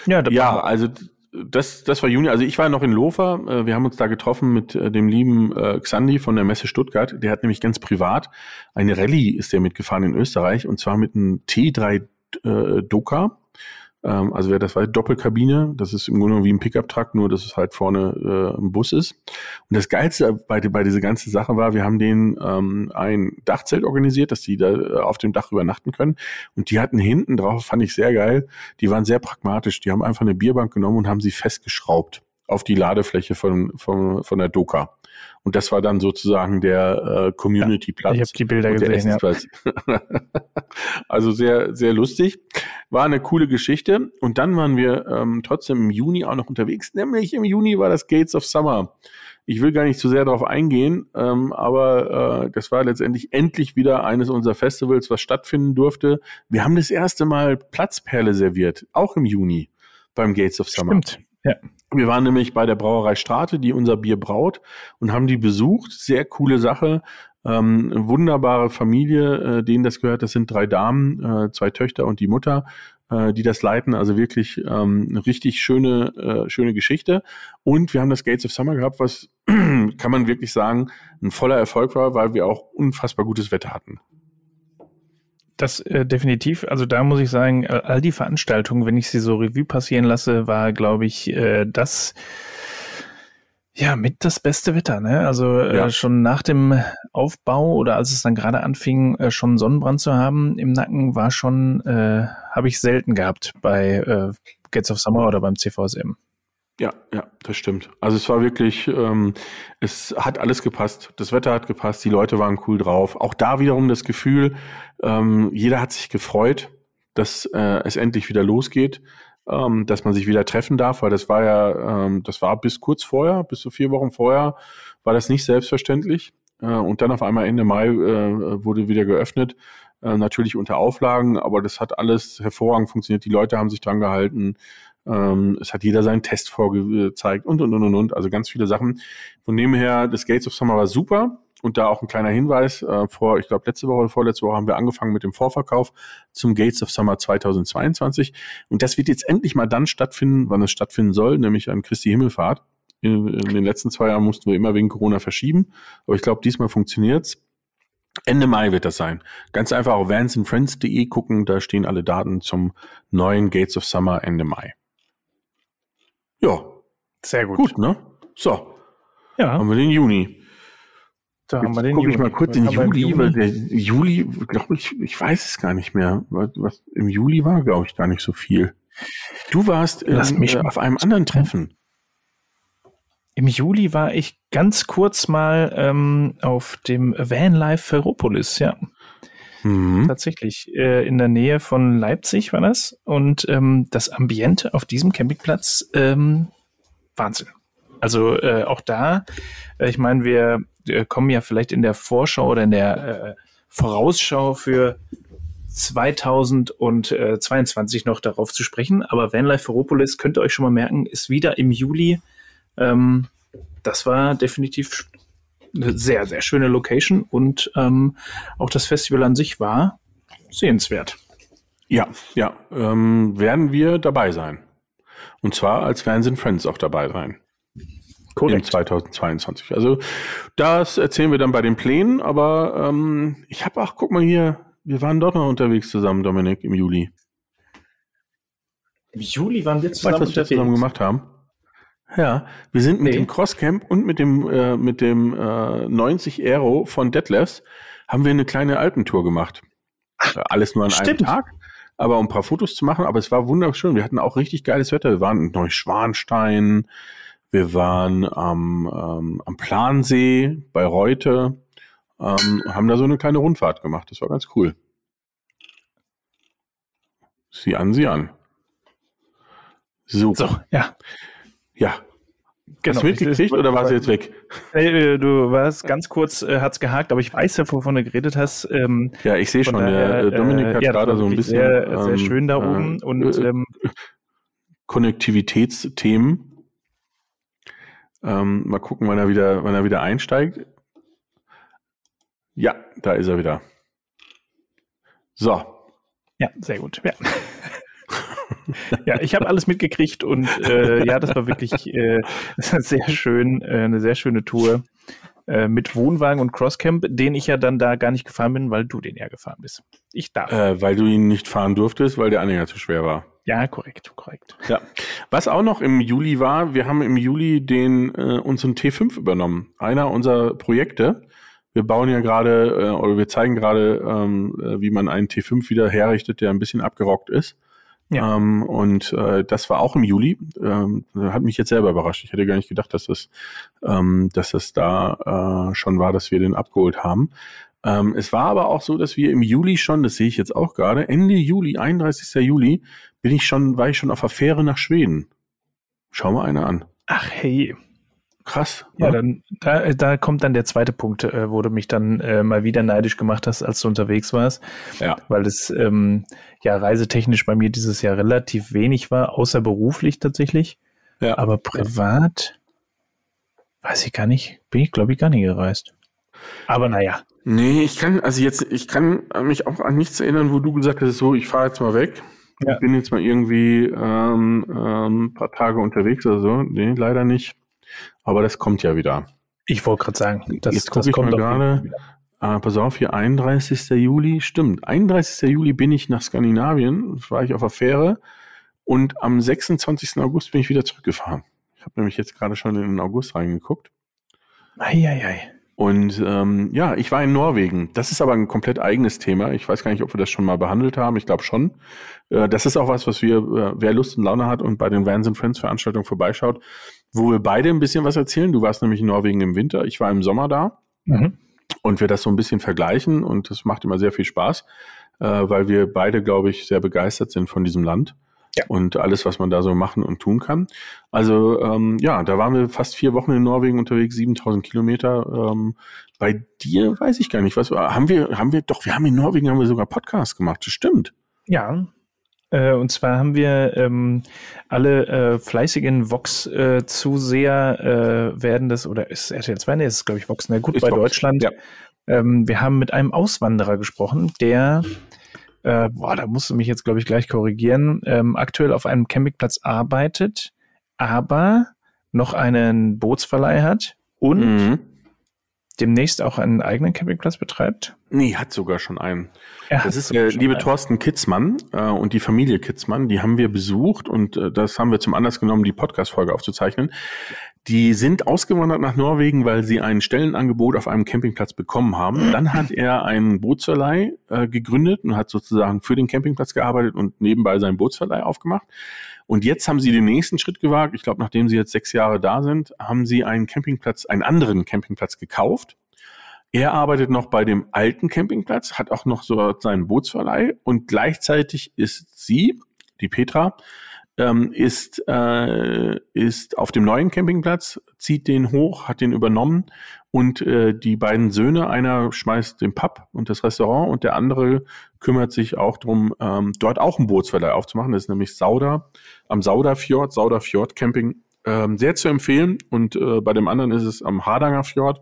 Ja, ja also das, das war Juni. Also ich war noch in Lofer. Äh, wir haben uns da getroffen mit äh, dem lieben äh, Xandi von der Messe Stuttgart. Der hat nämlich ganz privat eine Rallye ist der mitgefahren in Österreich und zwar mit einem T3 äh, Doka. Ähm, also wer das weiß, Doppelkabine, das ist im Grunde genommen wie ein Pickup-Truck, nur dass es halt vorne äh, ein Bus ist. Und das Geilste bei, bei dieser ganzen Sache war, wir haben denen ähm, ein Dachzelt organisiert, dass die da äh, auf dem Dach übernachten können. Und die hatten hinten drauf, fand ich sehr geil, die waren sehr pragmatisch. Die haben einfach eine Bierbank genommen und haben sie festgeschraubt auf die Ladefläche von, von, von der Doka. Und das war dann sozusagen der äh, Community-Platz. Ja, ich habe die Bilder gesehen, ja. [LAUGHS] also sehr, sehr lustig. War eine coole Geschichte. Und dann waren wir ähm, trotzdem im Juni auch noch unterwegs. Nämlich im Juni war das Gates of Summer Ich will gar nicht zu sehr darauf eingehen, ähm, aber äh, das war letztendlich endlich wieder eines unserer Festivals, was stattfinden durfte. Wir haben das erste Mal Platzperle serviert, auch im Juni beim Gates of Summer. Stimmt, ja. Wir waren nämlich bei der Brauerei Strate, die unser Bier braut und haben die besucht. Sehr coole Sache. Ähm, wunderbare Familie, äh, denen das gehört. Das sind drei Damen, äh, zwei Töchter und die Mutter, äh, die das leiten. Also wirklich ähm, richtig schöne, äh, schöne Geschichte. Und wir haben das Gates of Summer gehabt, was [CLEARS THROAT] kann man wirklich sagen, ein voller Erfolg war, weil wir auch unfassbar gutes Wetter hatten. Das äh, definitiv. Also da muss ich sagen, äh, all die Veranstaltungen, wenn ich sie so Revue passieren lasse, war, glaube ich, äh, das ja mit das beste Wetter. Ne? Also äh, ja. schon nach dem Aufbau oder als es dann gerade anfing, äh, schon Sonnenbrand zu haben im Nacken, war schon, äh, habe ich selten gehabt bei äh, Gates of Summer oder beim CVSM. Ja, ja, das stimmt. Also es war wirklich, ähm, es hat alles gepasst. Das Wetter hat gepasst, die Leute waren cool drauf. Auch da wiederum das Gefühl, ähm, jeder hat sich gefreut, dass äh, es endlich wieder losgeht, ähm, dass man sich wieder treffen darf, weil das war ja, ähm, das war bis kurz vorher, bis zu vier Wochen vorher, war das nicht selbstverständlich. Äh, und dann auf einmal Ende Mai äh, wurde wieder geöffnet. Äh, natürlich unter Auflagen, aber das hat alles hervorragend funktioniert. Die Leute haben sich dran gehalten. Ähm, es hat jeder seinen Test vorgezeigt und, und, und, und, und. Also ganz viele Sachen. Von dem her, das Gates of Summer war super. Und da auch ein kleiner Hinweis, äh, vor, ich glaube, letzte Woche oder vorletzte Woche haben wir angefangen mit dem Vorverkauf zum Gates of Summer 2022. Und das wird jetzt endlich mal dann stattfinden, wann es stattfinden soll, nämlich an Christi Himmelfahrt. In, in den letzten zwei Jahren mussten wir immer wegen Corona verschieben. Aber ich glaube, diesmal funktioniert's. Ende Mai wird das sein. Ganz einfach auf vansandfriends.de gucken, da stehen alle Daten zum neuen Gates of Summer Ende Mai. Ja. Sehr gut. Gut, ne? So. Ja. Haben wir den Juni. Da haben wir den Juni. ich mal kurz den Juli, weil der Juli, glaube ich, ich weiß es gar nicht mehr. Was, was im Juli war, glaube ich, gar nicht so viel. Du warst Lass in, mich äh, auf einem anderen Treffen. Im Juli war ich ganz kurz mal ähm, auf dem Vanlife Ferropolis, ja. Mhm. Tatsächlich. Äh, in der Nähe von Leipzig war das. Und ähm, das Ambiente auf diesem Campingplatz, ähm, Wahnsinn. Also äh, auch da, äh, ich meine, wir äh, kommen ja vielleicht in der Vorschau oder in der äh, Vorausschau für 2022 noch darauf zu sprechen. Aber Vanlife Ferropolis, könnt ihr euch schon mal merken, ist wieder im Juli. Ähm, das war definitiv eine sehr, sehr schöne Location und ähm, auch das Festival an sich war sehenswert. Ja, ja, ähm, werden wir dabei sein. Und zwar als Fans and Friends auch dabei sein. Korrekt. Im 2022. Also das erzählen wir dann bei den Plänen, aber ähm, ich habe auch, guck mal hier, wir waren dort noch unterwegs zusammen, Dominik, im Juli. Im Juli waren wir zusammen weißt, was unterwegs. wir zusammen gemacht haben? Ja, wir sind mit nee. dem Crosscamp und mit dem äh, mit dem äh, 90 Aero von Detlefs haben wir eine kleine Alpentour gemacht. Ach, Alles nur an stimmt. einem Tag, aber um ein paar Fotos zu machen. Aber es war wunderschön. Wir hatten auch richtig geiles Wetter. Wir waren in Neuschwanstein, wir waren am, ähm, am Plansee bei Reute, ähm, haben da so eine kleine Rundfahrt gemacht. Das war ganz cool. Sieh an, sieh an. So, so ja. Ja. Genau. Hast du mitgekriegt oder war sie jetzt weg? Äh, du warst ganz kurz, äh, hat's gehakt, aber ich weiß ja, wovon du geredet hast. Ähm, ja, ich sehe schon, daher, der Dominik hat äh, ja, gerade so ein bisschen. Sehr, ähm, sehr schön da oben. Äh, und ähm, [LAUGHS] Konnektivitätsthemen. Ähm, mal gucken, wann er wieder, wann er wieder einsteigt. Ja, da ist er wieder. So. Ja, sehr gut. Ja ja, ich habe alles mitgekriegt und äh, ja, das war wirklich äh, sehr schön, äh, eine sehr schöne Tour äh, mit Wohnwagen und Crosscamp, den ich ja dann da gar nicht gefahren bin, weil du den ja gefahren bist. Ich darf. Äh, weil du ihn nicht fahren durftest, weil der Anhänger zu schwer war. Ja, korrekt, korrekt. Ja. Was auch noch im Juli war, wir haben im Juli den äh, unseren T5 übernommen. Einer unserer Projekte. Wir bauen ja gerade äh, oder wir zeigen gerade, ähm, äh, wie man einen T5 wieder herrichtet, der ein bisschen abgerockt ist. Ja. Ähm, und äh, das war auch im Juli. Ähm, hat mich jetzt selber überrascht. Ich hätte gar nicht gedacht, dass das, ähm, dass das da äh, schon war, dass wir den abgeholt haben. Ähm, es war aber auch so, dass wir im Juli schon, das sehe ich jetzt auch gerade, Ende Juli, 31. Juli, bin ich schon, war ich schon auf der Fähre nach Schweden. Schau mal einer an. Ach hey. Krass. Ja, dann da, da kommt dann der zweite Punkt, äh, wo du mich dann äh, mal wieder neidisch gemacht hast, als du unterwegs warst. Ja. Weil es ähm, ja reisetechnisch bei mir dieses Jahr relativ wenig war, außer beruflich tatsächlich. Ja. Aber privat weiß ich gar nicht, bin ich glaube ich gar nicht gereist. Aber naja. Nee, ich kann, also jetzt, ich kann mich auch an nichts erinnern, wo du gesagt hast, so, ich fahre jetzt mal weg. Ja. Ich bin jetzt mal irgendwie ähm, ähm, ein paar Tage unterwegs oder so. Nee, leider nicht. Aber das kommt ja wieder. Ich wollte gerade sagen, das, Jetzt gucke ich mal gerade. Äh, pass auf, hier 31. Juli, stimmt. 31. Juli bin ich nach Skandinavien, das war ich auf der Fähre und am 26. August bin ich wieder zurückgefahren. Ich habe nämlich jetzt gerade schon in den August reingeguckt. Eieiei. Und ähm, ja, ich war in Norwegen. Das ist aber ein komplett eigenes Thema. Ich weiß gar nicht, ob wir das schon mal behandelt haben. Ich glaube schon. Äh, das ist auch was, was wir, äh, wer Lust und Laune hat und bei den Vans and Friends Veranstaltungen vorbeischaut, wo wir beide ein bisschen was erzählen. Du warst nämlich in Norwegen im Winter, ich war im Sommer da. Mhm. Und wir das so ein bisschen vergleichen und das macht immer sehr viel Spaß, äh, weil wir beide, glaube ich, sehr begeistert sind von diesem Land ja. und alles, was man da so machen und tun kann. Also ähm, ja, da waren wir fast vier Wochen in Norwegen unterwegs, 7000 Kilometer. Ähm, bei dir weiß ich gar nicht, was haben wir, haben wir, doch, wir haben in Norwegen haben wir sogar Podcasts gemacht, das stimmt. Ja, äh, und zwar haben wir ähm, alle äh, fleißigen Vox-Zuseher äh, werden das, oder ist RTL 2? Nee, ist glaube ich Vox, ne? Gut, ist bei Vox. Deutschland. Ja. Ähm, wir haben mit einem Auswanderer gesprochen, der äh, boah, da musst du mich jetzt, glaube ich, gleich korrigieren, ähm, aktuell auf einem Campingplatz arbeitet, aber noch einen Bootsverleih hat und mhm. Demnächst auch einen eigenen Campingplatz betreibt. Nee, hat sogar schon einen. Er das ist der liebe einen. Thorsten Kitzmann äh, und die Familie Kitzmann, die haben wir besucht und äh, das haben wir zum Anlass genommen, die Podcast-Folge aufzuzeichnen. Die sind ausgewandert nach Norwegen, weil sie ein Stellenangebot auf einem Campingplatz bekommen haben. Dann hat er einen Bootsverleih äh, gegründet und hat sozusagen für den Campingplatz gearbeitet und nebenbei seinen Bootsverleih aufgemacht. Und jetzt haben sie den nächsten Schritt gewagt. Ich glaube, nachdem sie jetzt sechs Jahre da sind, haben sie einen Campingplatz, einen anderen Campingplatz gekauft. Er arbeitet noch bei dem alten Campingplatz, hat auch noch so seinen Bootsverleih und gleichzeitig ist sie, die Petra, ähm, ist, äh, ist auf dem neuen Campingplatz, zieht den hoch, hat den übernommen und äh, die beiden Söhne, einer schmeißt den Pub und das Restaurant und der andere kümmert sich auch darum, ähm, dort auch einen Bootsverleih aufzumachen. Das ist nämlich Sauda, am Sauda Fjord, Sauda Fjord Camping, ähm, sehr zu empfehlen. Und äh, bei dem anderen ist es am Hardanger Fjord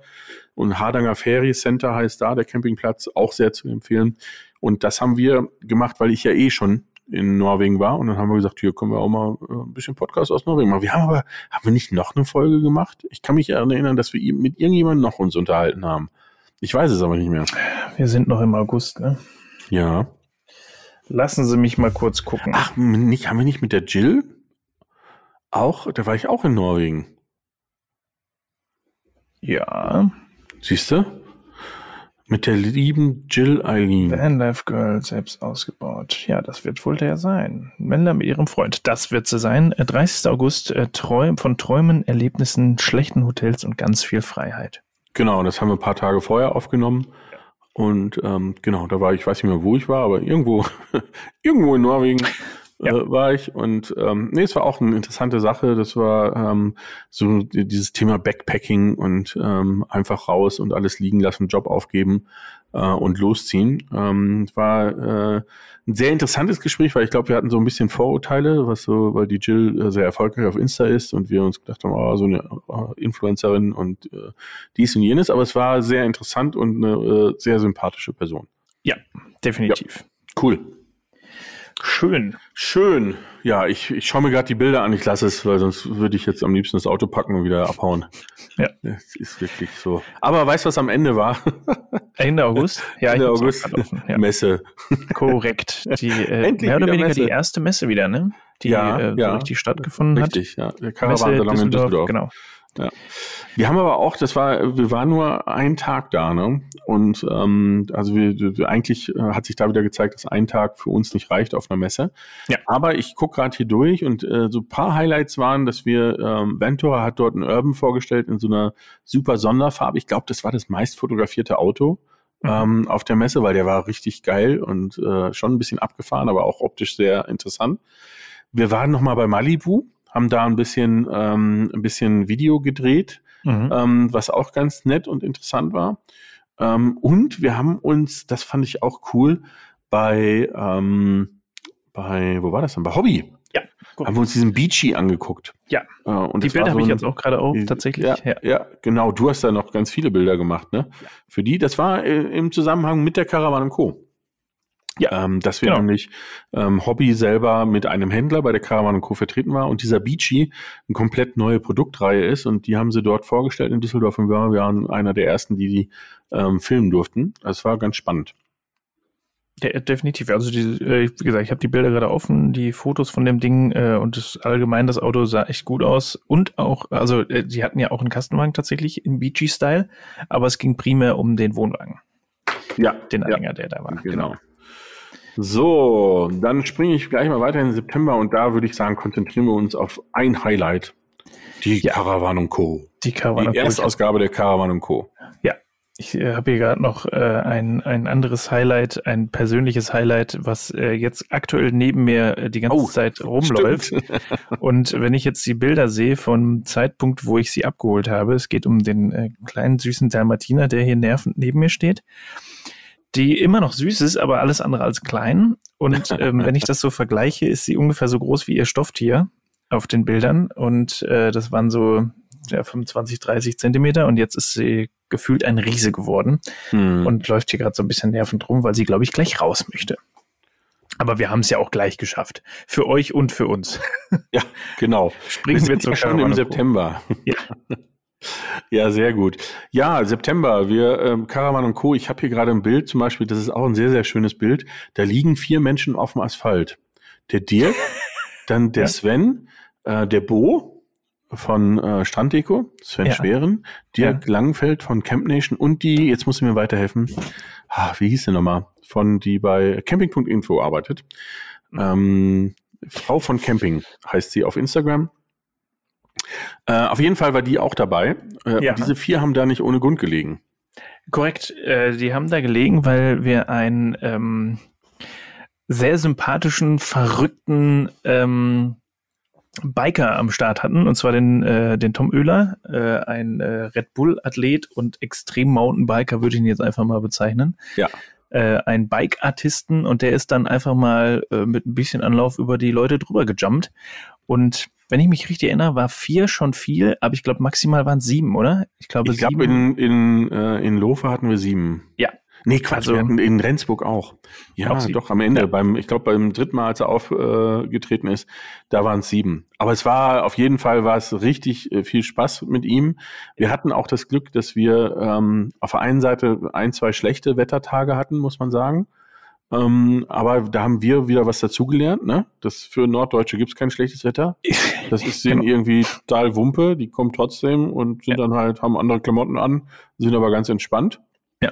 und Hardanger Ferry Center heißt da der Campingplatz, auch sehr zu empfehlen. Und das haben wir gemacht, weil ich ja eh schon in Norwegen war und dann haben wir gesagt, hier können wir auch mal äh, ein bisschen Podcast aus Norwegen machen. Wir haben aber, haben wir nicht noch eine Folge gemacht? Ich kann mich erinnern, dass wir mit irgendjemandem noch uns unterhalten haben. Ich weiß es aber nicht mehr. Wir sind noch im August, ne? Ja. Lassen Sie mich mal kurz gucken. Ach, nicht, haben wir nicht mit der Jill? Auch, da war ich auch in Norwegen. Ja. Siehst du? Mit der lieben Jill Eileen. Vanlife Girl selbst ausgebaut. Ja, das wird wohl der sein. Wender mit ihrem Freund. Das wird sie sein. 30. Äh, August, äh, Träum, von Träumen, Erlebnissen, schlechten Hotels und ganz viel Freiheit. Genau, das haben wir ein paar Tage vorher aufgenommen. Und ähm, genau, da war ich, weiß nicht mehr, wo ich war, aber irgendwo, [LAUGHS] irgendwo in Norwegen ja. äh, war ich. Und ähm, nee, es war auch eine interessante Sache. Das war ähm, so dieses Thema Backpacking und ähm, einfach raus und alles liegen lassen, Job aufgeben äh, und losziehen. Ähm, war äh, ein sehr interessantes Gespräch, weil ich glaube, wir hatten so ein bisschen Vorurteile, was so, weil die Jill äh, sehr erfolgreich auf Insta ist und wir uns gedacht haben, oh, so eine äh, Influencerin und äh, dies und jenes. Aber es war sehr interessant und eine äh, sehr sympathische Person. Ja, definitiv. Ja, cool. Schön. Schön. Ja, ich, ich schaue mir gerade die Bilder an. Ich lasse es, weil sonst würde ich jetzt am liebsten das Auto packen und wieder abhauen. Ja. Es ist wirklich so. Aber weißt du, was am Ende war? [LAUGHS] Ende August? Ja, Ende August. Ja. Messe. Korrekt. Die, [LAUGHS] äh, mehr oder weniger Messe. die erste Messe wieder, ne? Die ja, äh, so ja. richtig stattgefunden richtig, hat. Richtig, ja. Der Caravan in Düsseldorf. Genau. Ja. Wir haben aber auch, das war, wir waren nur einen Tag da, ne? Und ähm, also wir, eigentlich äh, hat sich da wieder gezeigt, dass ein Tag für uns nicht reicht auf einer Messe. Ja. Aber ich gucke gerade hier durch und äh, so paar Highlights waren, dass wir, ähm, Ventura hat dort einen Urban vorgestellt in so einer super Sonderfarbe. Ich glaube, das war das meist fotografierte Auto. Mhm. Ähm, auf der Messe, weil der war richtig geil und äh, schon ein bisschen abgefahren, aber auch optisch sehr interessant. Wir waren noch mal bei Malibu, haben da ein bisschen, ähm, ein bisschen Video gedreht mhm. ähm, was auch ganz nett und interessant war. Ähm, und wir haben uns, das fand ich auch cool, bei, ähm, bei, wo war das denn? Bei Hobby. Ja. Gut. Haben wir uns diesen Beachy angeguckt. Ja. Äh, und die Bilder so habe ich jetzt auch gerade auf, tatsächlich. Ja, ja, ja. genau. Du hast da noch ganz viele Bilder gemacht, ne? Ja. Für die, das war äh, im Zusammenhang mit der Caravan Co. Ja, ähm, dass wir genau. nämlich ähm, Hobby selber mit einem Händler bei der Caravan Co. vertreten war und dieser Beachy eine komplett neue Produktreihe ist und die haben sie dort vorgestellt in Düsseldorf und wir waren einer der ersten, die die ähm, filmen durften. Das war ganz spannend. Ja, definitiv. Also die, äh, wie gesagt, ich habe die Bilder gerade offen, die Fotos von dem Ding äh, und das allgemein das Auto sah echt gut aus und auch, also äh, sie hatten ja auch einen Kastenwagen tatsächlich im Beachy-Style, aber es ging primär um den Wohnwagen. Ja, den Anhänger, ja. der da war. Genau. genau. So, dann springe ich gleich mal weiter in September und da würde ich sagen, konzentrieren wir uns auf ein Highlight. Die ja. Caravan Co. Die Caravan Die Erstausgabe der Caravan Co. Ja, ich äh, habe hier gerade noch äh, ein, ein anderes Highlight, ein persönliches Highlight, was äh, jetzt aktuell neben mir äh, die ganze oh, Zeit rumläuft. [LAUGHS] Und wenn ich jetzt die Bilder sehe vom Zeitpunkt, wo ich sie abgeholt habe, es geht um den äh, kleinen süßen Dalmatiner, der hier nervend neben mir steht die immer noch süß ist, aber alles andere als klein. Und [LAUGHS] ähm, wenn ich das so vergleiche, ist sie ungefähr so groß wie ihr Stofftier auf den Bildern. Und äh, das waren so ja, 25, 30 Zentimeter. Und jetzt ist sie gefühlt ein Riese geworden hm. und läuft hier gerade so ein bisschen nervend rum, weil sie, glaube ich, gleich raus möchte. Aber wir haben es ja auch gleich geschafft. Für euch und für uns. Ja, genau. [LAUGHS] Springen wir, wir zur schon im September. Ja. [LAUGHS] Ja, sehr gut. Ja, September, wir, ähm, Caravan und Co., ich habe hier gerade ein Bild zum Beispiel, das ist auch ein sehr, sehr schönes Bild. Da liegen vier Menschen auf dem Asphalt. Der Dirk, [LAUGHS] dann der. Sven, äh, der Bo von äh, Stranddeko, Sven ja. Schweren, Dirk ja. Langenfeld von Camp Nation und die, jetzt muss ich mir weiterhelfen, ah, wie hieß der nochmal, von die bei Camping.info arbeitet. Mhm. Ähm, Frau von Camping heißt sie auf Instagram. Äh, auf jeden Fall war die auch dabei. Äh, ja. Diese vier haben da nicht ohne Grund gelegen. Korrekt, äh, die haben da gelegen, weil wir einen ähm, sehr sympathischen, verrückten ähm, Biker am Start hatten, und zwar den, äh, den Tom Oehler, äh, ein äh, Red Bull-Athlet und extrem Mountainbiker, würde ich ihn jetzt einfach mal bezeichnen. Ja. Äh, ein Bike-Artisten und der ist dann einfach mal äh, mit ein bisschen Anlauf über die Leute drüber gejumpt. Und wenn ich mich richtig erinnere, war vier schon viel, aber ich glaube, maximal waren es sieben, oder? Ich glaube, ich glaube in, in, äh, in Lofe hatten wir sieben. Ja. Nee, Quatsch, also, in Rendsburg auch. Ja, auch doch, am Ende, ja. beim, ich glaube, beim dritten Mal, als er aufgetreten äh, ist, da waren es sieben. Aber es war, auf jeden Fall war es richtig äh, viel Spaß mit ihm. Wir hatten auch das Glück, dass wir ähm, auf der einen Seite ein, zwei schlechte Wettertage hatten, muss man sagen. Ähm, aber da haben wir wieder was dazugelernt, ne? Das für Norddeutsche gibt es kein schlechtes Wetter. Das ist denen genau. irgendwie total Wumpe, die kommen trotzdem und sind ja. dann halt, haben andere Klamotten an, sind aber ganz entspannt. Ja.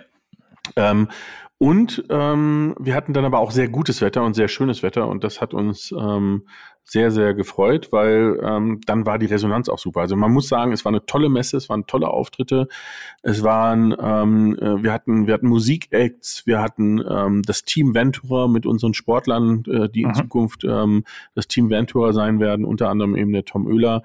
Ähm, und ähm, wir hatten dann aber auch sehr gutes Wetter und sehr schönes Wetter und das hat uns ähm, sehr, sehr gefreut, weil ähm, dann war die Resonanz auch super. Also man muss sagen, es war eine tolle Messe, es waren tolle Auftritte, es waren, ähm, äh, wir hatten, wir hatten Musikacts, wir hatten ähm, das Team Ventura mit unseren Sportlern, äh, die in mhm. Zukunft ähm, das Team Ventura sein werden, unter anderem eben der Tom Oehler.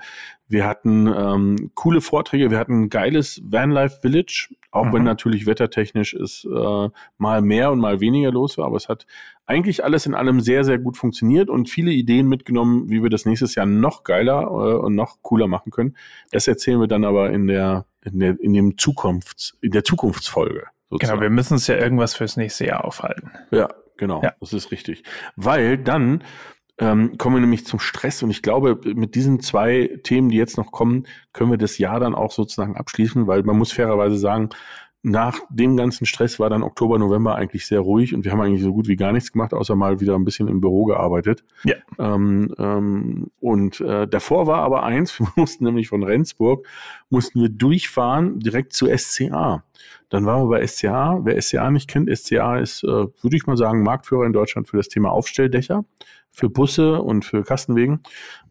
Wir hatten ähm, coole Vorträge, wir hatten ein geiles Vanlife Village, auch mhm. wenn natürlich wettertechnisch es äh, mal mehr und mal weniger los war, aber es hat eigentlich alles in allem sehr, sehr gut funktioniert und viele Ideen mitgenommen, wie wir das nächstes Jahr noch geiler äh, und noch cooler machen können. Das erzählen wir dann aber in der, in der, in dem Zukunfts, in der Zukunftsfolge. Sozusagen. Genau, wir müssen uns ja irgendwas fürs nächste Jahr aufhalten. Ja, genau, ja. das ist richtig. Weil dann ähm, kommen wir nämlich zum Stress und ich glaube, mit diesen zwei Themen, die jetzt noch kommen, können wir das Jahr dann auch sozusagen abschließen, weil man muss fairerweise sagen, nach dem ganzen Stress war dann Oktober, November eigentlich sehr ruhig und wir haben eigentlich so gut wie gar nichts gemacht, außer mal wieder ein bisschen im Büro gearbeitet. Ja. Ähm, ähm, und äh, davor war aber eins, [LAUGHS] wir mussten nämlich von Rendsburg, mussten wir durchfahren direkt zu SCA. Dann waren wir bei SCA. Wer SCA nicht kennt, SCA ist, äh, würde ich mal sagen, Marktführer in Deutschland für das Thema Aufstelldächer, für Busse und für Kastenwegen.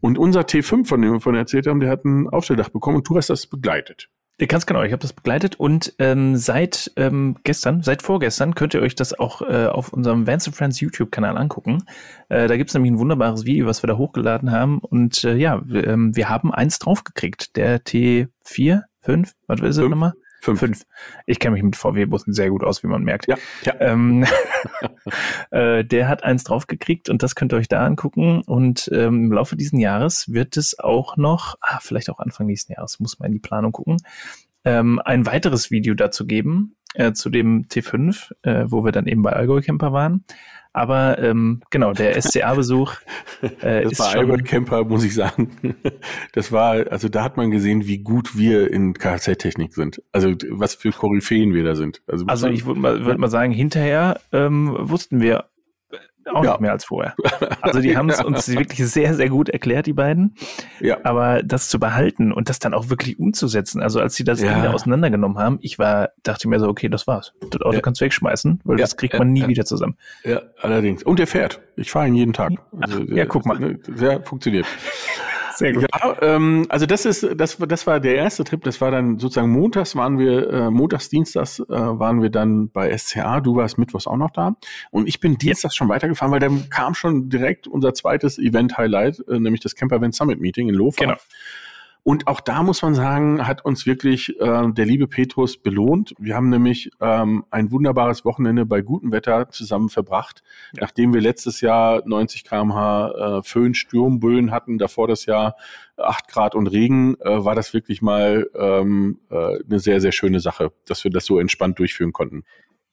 Und unser T5, von dem wir vorhin erzählt haben, der hat ein Aufstelldach bekommen und du hast das begleitet. Ganz genau, ich habe das begleitet und ähm, seit ähm, gestern, seit vorgestern könnt ihr euch das auch äh, auf unserem Vance Friends YouTube-Kanal angucken. Äh, da gibt's nämlich ein wunderbares Video, was wir da hochgeladen haben. Und äh, ja, wir, ähm, wir haben eins draufgekriegt, der T4, Fünf? Was ist es nochmal? Fünf. Fünf. Ich kenne mich mit VW-Bussen sehr gut aus, wie man merkt. Ja. ja. Ähm, [LAUGHS] äh, der hat eins draufgekriegt und das könnt ihr euch da angucken. Und ähm, im Laufe dieses Jahres wird es auch noch, ah, vielleicht auch Anfang nächsten Jahres, muss man in die Planung gucken, ähm, ein weiteres Video dazu geben, äh, zu dem T5, äh, wo wir dann eben bei Allgäu Camper waren. Aber ähm, genau, der [LAUGHS] SCA-Besuch äh, das ist war. Albert Camper, muss ich sagen. [LAUGHS] Das war, also da hat man gesehen, wie gut wir in Kfz-Technik sind. Also was für Koryphäen wir da sind. Also, also ich würde mal, würd mal sagen, hinterher ähm, wussten wir auch ja. nicht mehr als vorher. Also die [LAUGHS] haben es uns wirklich sehr, sehr gut erklärt, die beiden. Ja. Aber das zu behalten und das dann auch wirklich umzusetzen, also als sie das ja. Ding auseinandergenommen haben, ich war, dachte mir so, okay, das war's. Das Auto ja. kannst du wegschmeißen, weil das kriegt man nie wieder zusammen. Ja, allerdings. Und der fährt. Ich fahre ihn jeden Tag. Also, ja, guck mal. Sehr funktioniert. Sehr gut. Ja, ähm, also das ist, das, das war der erste Trip. Das war dann sozusagen montags waren wir, äh, montags, dienstags äh, waren wir dann bei SCA. Du warst mittwochs auch noch da. Und ich bin dienstags schon weitergefahren, weil dann kam schon direkt unser zweites Event-Highlight, äh, nämlich das Camper Event Summit Meeting in Lofa. Genau. Und auch da muss man sagen, hat uns wirklich äh, der liebe Petrus belohnt. Wir haben nämlich ähm, ein wunderbares Wochenende bei gutem Wetter zusammen verbracht. Ja. Nachdem wir letztes Jahr 90 kmh äh, Föhn, Sturmböen hatten, davor das Jahr 8 Grad und Regen, äh, war das wirklich mal ähm, äh, eine sehr, sehr schöne Sache, dass wir das so entspannt durchführen konnten.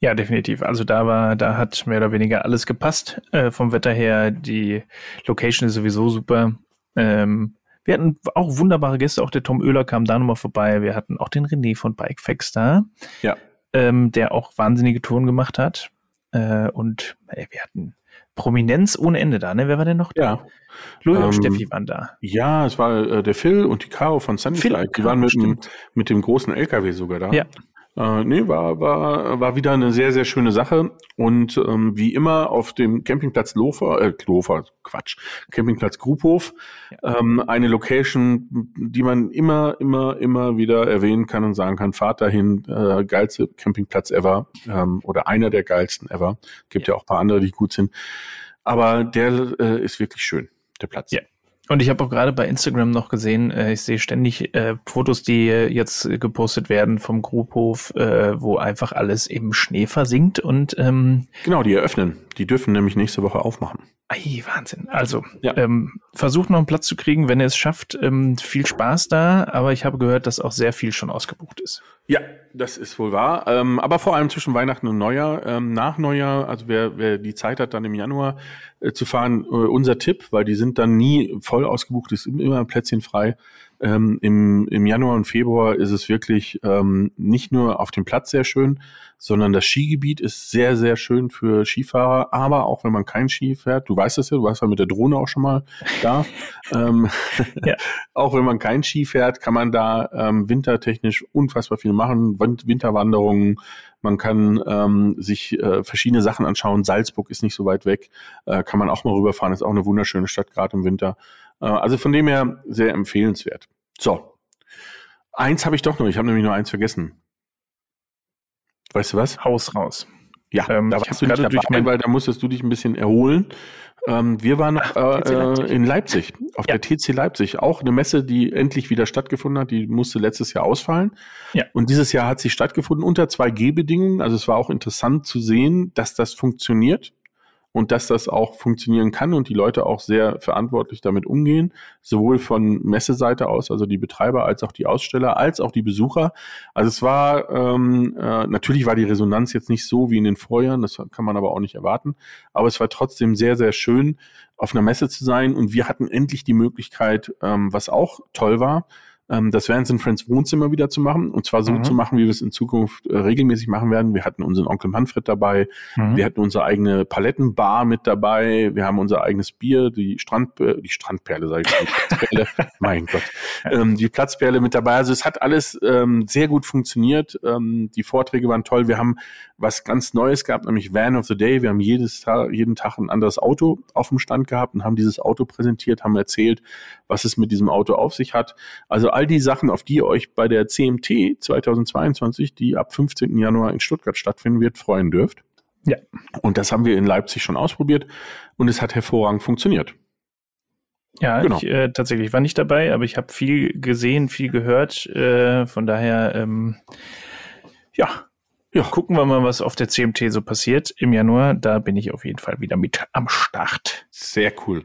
Ja, definitiv. Also da war, da hat mehr oder weniger alles gepasst äh, vom Wetter her. Die Location ist sowieso super. Ähm, wir hatten auch wunderbare Gäste, auch der Tom Oehler kam da nochmal vorbei. Wir hatten auch den René von Bikefacts da, ja. ähm, der auch wahnsinnige Touren gemacht hat. Äh, und ey, wir hatten Prominenz ohne Ende da, ne? Wer war denn noch da? Ja. Louis ähm, und Steffi waren da. Ja, es war äh, der Phil und die Caro von Sunnyfly. Die waren mit dem, mit dem großen LKW sogar da. Ja. Äh, nee, war, war, war wieder eine sehr, sehr schöne Sache. Und ähm, wie immer auf dem Campingplatz Lofer, äh, Lofer, Quatsch, Campingplatz Grubhof, ja. ähm, eine Location, die man immer, immer, immer wieder erwähnen kann und sagen kann, fahrt dahin, äh, geilste Campingplatz ever ähm, oder einer der geilsten ever. Gibt ja, ja auch paar andere, die gut sind. Aber der äh, ist wirklich schön, der Platz. Ja. Und ich habe auch gerade bei Instagram noch gesehen, äh, ich sehe ständig äh, Fotos, die äh, jetzt gepostet werden vom Grubhof, äh, wo einfach alles im Schnee versinkt und ähm, genau, die eröffnen. Die dürfen nämlich nächste Woche aufmachen. Ei, Wahnsinn. Also, ja. ähm, versucht noch einen Platz zu kriegen, wenn ihr es schafft. Ähm, viel Spaß da, aber ich habe gehört, dass auch sehr viel schon ausgebucht ist. Ja, das ist wohl wahr. Ähm, aber vor allem zwischen Weihnachten und Neujahr. Ähm, nach Neujahr, also wer, wer die Zeit hat, dann im Januar äh, zu fahren, äh, unser Tipp, weil die sind dann nie voll ausgebucht, ist immer ein Plätzchen frei. Ähm, im, Im Januar und Februar ist es wirklich ähm, nicht nur auf dem Platz sehr schön, sondern das Skigebiet ist sehr, sehr schön für Skifahrer, aber auch wenn man kein Ski fährt, du weißt es ja, du warst ja mit der Drohne auch schon mal da, [LAUGHS] ähm, ja. [LAUGHS] auch wenn man kein Ski fährt, kann man da ähm, wintertechnisch unfassbar viel machen, Winterwanderungen, man kann ähm, sich äh, verschiedene Sachen anschauen, Salzburg ist nicht so weit weg, äh, kann man auch mal rüberfahren, ist auch eine wunderschöne Stadt, gerade im Winter. Äh, also von dem her sehr empfehlenswert. So. Eins habe ich doch noch, ich habe nämlich nur eins vergessen. Weißt du was? Haus raus. Ja, ähm, da warst du nicht dabei, mein, weil da musstest du dich ein bisschen erholen. Ähm, wir waren noch äh, Leipzig. in Leipzig, auf ja. der TC Leipzig. Auch eine Messe, die endlich wieder stattgefunden hat. Die musste letztes Jahr ausfallen. Ja. Und dieses Jahr hat sie stattgefunden unter 2G-Bedingungen. Also es war auch interessant zu sehen, dass das funktioniert und dass das auch funktionieren kann und die Leute auch sehr verantwortlich damit umgehen, sowohl von Messeseite aus, also die Betreiber als auch die Aussteller, als auch die Besucher. Also es war ähm, äh, natürlich war die Resonanz jetzt nicht so wie in den Vorjahren, das kann man aber auch nicht erwarten, aber es war trotzdem sehr sehr schön, auf einer Messe zu sein und wir hatten endlich die Möglichkeit, ähm, was auch toll war, ähm, das Vans and Friends Wohnzimmer wieder zu machen. Und zwar so mhm. zu machen, wie wir es in Zukunft äh, regelmäßig machen werden. Wir hatten unseren Onkel Manfred dabei. Mhm. Wir hatten unsere eigene Palettenbar mit dabei. Wir haben unser eigenes Bier, die Strand, äh, die Strandperle, sage ich, die Platzperle. [LAUGHS] mein Gott. Ähm, die Platzperle mit dabei. Also es hat alles ähm, sehr gut funktioniert. Ähm, die Vorträge waren toll. Wir haben was ganz Neues gehabt, nämlich Van of the Day. Wir haben jedes Tag, jeden Tag ein anderes Auto auf dem Stand gehabt und haben dieses Auto präsentiert, haben erzählt, was es mit diesem Auto auf sich hat. Also all die Sachen, auf die ihr euch bei der CMT 2022, die ab 15. Januar in Stuttgart stattfinden wird, freuen dürft. Ja. Und das haben wir in Leipzig schon ausprobiert und es hat hervorragend funktioniert. Ja, genau. ich, äh, tatsächlich war nicht dabei, aber ich habe viel gesehen, viel gehört. Äh, von daher, ähm, ja, ja, gucken wir mal, was auf der CMT so passiert im Januar. Da bin ich auf jeden Fall wieder mit am Start. Sehr cool.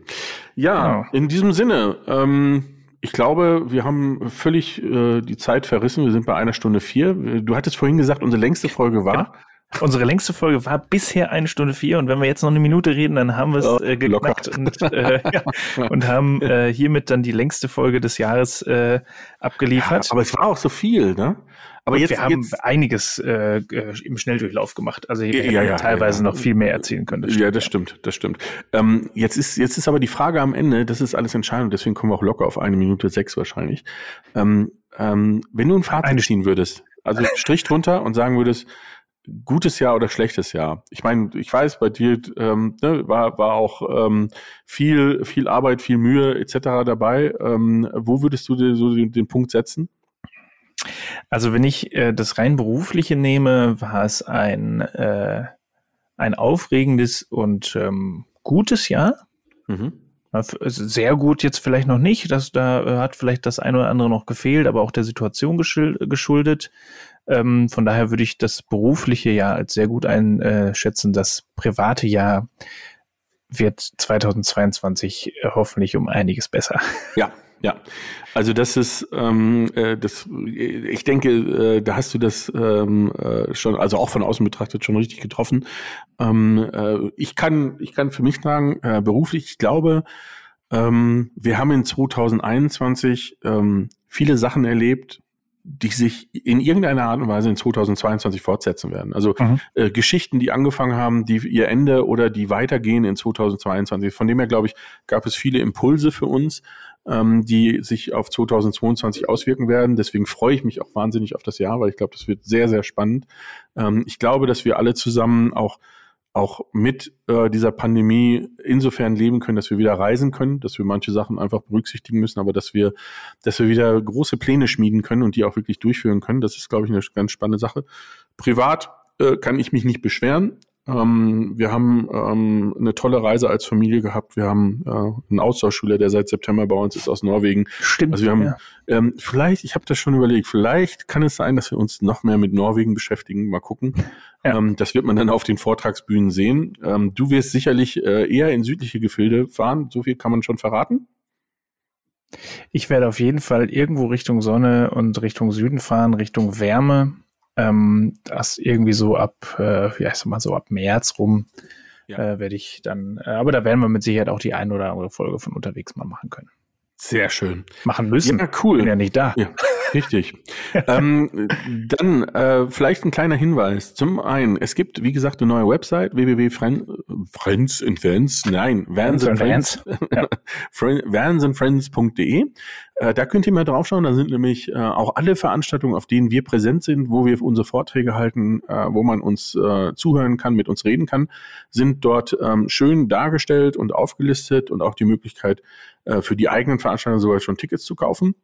Ja, genau. in diesem Sinne, ähm, ich glaube, wir haben völlig äh, die Zeit verrissen. Wir sind bei einer Stunde vier. Du hattest vorhin gesagt, unsere längste Folge war. Unsere längste Folge war bisher eine Stunde vier und wenn wir jetzt noch eine Minute reden, dann haben wir es äh, geknackt und, äh, [LAUGHS] ja, und haben äh, hiermit dann die längste Folge des Jahres äh, abgeliefert. Ja, aber es war auch so viel, ne? Aber jetzt, wir haben jetzt, einiges äh, äh, im Schnelldurchlauf gemacht. Also hier ja, ja, teilweise ja. noch viel mehr erzählen können. Das ja, das stimmt, das stimmt. Ähm, jetzt ist jetzt ist aber die Frage am Ende. Das ist alles entscheidend. Deswegen kommen wir auch locker auf eine Minute sechs wahrscheinlich. Ähm, ähm, wenn du ein Fazit ziehen würdest, also Strich drunter und sagen würdest, gutes Jahr oder schlechtes Jahr? Ich meine, ich weiß, bei dir ähm, ne, war, war auch ähm, viel, viel Arbeit, viel Mühe etc. dabei. Ähm, wo würdest du dir so den, den Punkt setzen? Also wenn ich äh, das rein berufliche nehme, war es ein, äh, ein aufregendes und ähm, gutes Jahr. Mhm. Sehr gut jetzt vielleicht noch nicht, das, da äh, hat vielleicht das eine oder andere noch gefehlt, aber auch der Situation geschuldet. Ähm, von daher würde ich das berufliche Jahr als sehr gut einschätzen. Das private Jahr wird 2022 hoffentlich um einiges besser. [LAUGHS] Ja, ja, also das ist, ähm, äh, das, ich denke, äh, da hast du das ähm, äh, schon, also auch von außen betrachtet, schon richtig getroffen. Ähm, äh, ich kann, ich kann für mich sagen, äh, beruflich, ich glaube, ähm, wir haben in 2021 ähm, viele Sachen erlebt, die sich in irgendeiner Art und Weise in 2022 fortsetzen werden. Also mhm. äh, Geschichten, die angefangen haben, die ihr Ende oder die weitergehen in 2022. Von dem her, glaube ich, gab es viele Impulse für uns, ähm, die sich auf 2022 auswirken werden. Deswegen freue ich mich auch wahnsinnig auf das Jahr, weil ich glaube, das wird sehr, sehr spannend. Ähm, ich glaube, dass wir alle zusammen auch auch mit äh, dieser Pandemie insofern leben können, dass wir wieder reisen können, dass wir manche Sachen einfach berücksichtigen müssen, aber dass wir, dass wir wieder große Pläne schmieden können und die auch wirklich durchführen können. Das ist, glaube ich, eine ganz spannende Sache. Privat äh, kann ich mich nicht beschweren. Ähm, wir haben ähm, eine tolle Reise als Familie gehabt. Wir haben äh, einen Austauschschüler, der seit September bei uns ist aus Norwegen. Stimmt. Also wir haben ja. ähm, vielleicht, ich habe das schon überlegt, vielleicht kann es sein, dass wir uns noch mehr mit Norwegen beschäftigen. Mal gucken. Ja. Ähm, das wird man dann auf den Vortragsbühnen sehen. Ähm, du wirst sicherlich äh, eher in südliche Gefilde fahren. So viel kann man schon verraten. Ich werde auf jeden Fall irgendwo Richtung Sonne und Richtung Süden fahren, Richtung Wärme. Ähm, das irgendwie so ab, äh, ja, ich sag mal so ab März rum ja. äh, werde ich dann, äh, aber da werden wir mit Sicherheit auch die ein oder andere Folge von unterwegs mal machen können. Sehr schön. Machen müssen. Ja, cool. Bin ja nicht da. Ja, richtig. ähm, dann äh, vielleicht ein kleiner Hinweis. Zum einen, es gibt, wie gesagt, eine neue Website, www.friends and Fans, nein, Vans and Friends, [LAUGHS] vansandfriends.de. Äh, da könnt ihr mal draufschauen. Da sind nämlich äh, auch alle Veranstaltungen, auf denen wir präsent sind, wo wir unsere Vorträge halten, äh, wo man uns äh, zuhören kann, mit uns reden kann, sind dort ähm, schön dargestellt und aufgelistet und auch die Möglichkeit, äh, für die eigenen Veranstaltungen sogar schon Tickets zu kaufen.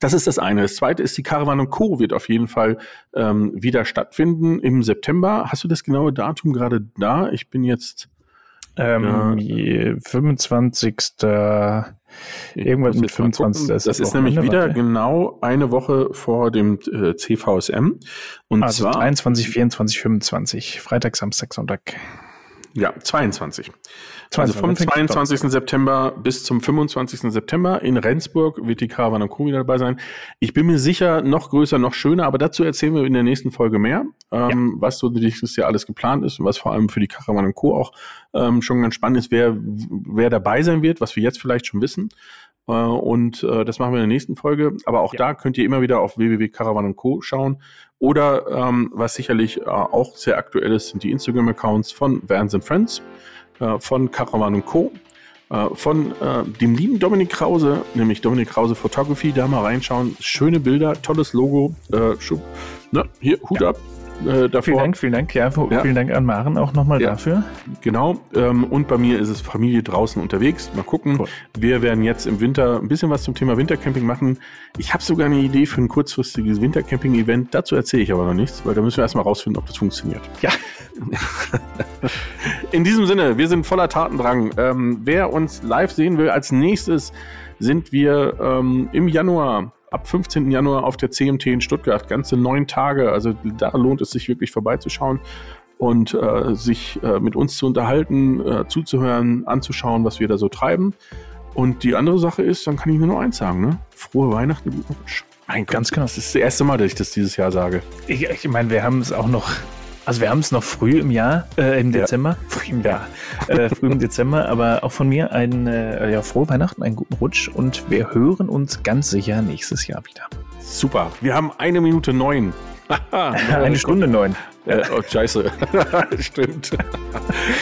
Das ist das eine. Das zweite ist, die Caravan Co. wird auf jeden Fall ähm, wieder stattfinden im September. Hast du das genaue Datum gerade da? Ich bin jetzt ähm, äh, 25. Irgendwas mit 25. Das, das ist nämlich wieder warte. genau eine Woche vor dem äh, CVSM. Und also zwar 23, 24, 25. Freitag, Samstag, Sonntag. Ja, 22. 22. Also vom 22. September bis zum 25. September in Rendsburg wird die Caravan Co. wieder dabei sein. Ich bin mir sicher, noch größer, noch schöner, aber dazu erzählen wir in der nächsten Folge mehr, ähm, ja. was so nächstes Jahr alles geplant ist und was vor allem für die Caravan Co. auch ähm, schon ganz spannend ist, wer, wer dabei sein wird, was wir jetzt vielleicht schon wissen. Äh, und äh, das machen wir in der nächsten Folge. Aber auch ja. da könnt ihr immer wieder auf www.caravan Co. schauen. Oder ähm, was sicherlich äh, auch sehr aktuell ist, sind die Instagram-Accounts von Vans and Friends, äh, von Caravan Co., äh, von äh, dem lieben Dominik Krause, nämlich Dominik Krause Photography. Da mal reinschauen. Schöne Bilder, tolles Logo. Äh, ne? Hier, Hut ja. ab. Äh, davor. Vielen Dank, vielen Dank. Ja, ja. vielen Dank an Maren auch nochmal ja. dafür. Genau. Ähm, und bei mir ist es Familie draußen unterwegs. Mal gucken. Cool. Wir werden jetzt im Winter ein bisschen was zum Thema Wintercamping machen. Ich habe sogar eine Idee für ein kurzfristiges Wintercamping-Event. Dazu erzähle ich aber noch nichts, weil da müssen wir erstmal rausfinden, ob das funktioniert. Ja. [LAUGHS] In diesem Sinne, wir sind voller Tatendrang. Ähm, wer uns live sehen will, als nächstes sind wir ähm, im Januar ab 15. Januar auf der CMT in Stuttgart. Ganze neun Tage. Also da lohnt es sich wirklich vorbeizuschauen und äh, sich äh, mit uns zu unterhalten, äh, zuzuhören, anzuschauen, was wir da so treiben. Und die andere Sache ist, dann kann ich nur noch eins sagen, ne? Frohe Weihnachten, guten Rutsch. Mein Ganz genau. Das ist das erste Mal, dass ich das dieses Jahr sage. Ich, ich meine, wir haben es auch noch also wir haben es noch früh im Jahr, äh, im Dezember, ja. früh im Jahr, [LAUGHS] äh, früh im Dezember, aber auch von mir ein äh, ja, frohe Weihnachten, einen guten Rutsch und wir hören uns ganz sicher nächstes Jahr wieder. Super, wir haben eine Minute neun. [LAUGHS] [LAUGHS] eine Stunde neun. Äh, oh, scheiße. Stimmt.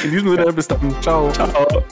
In diesem Sinne, bis dann. Ciao. Ciao.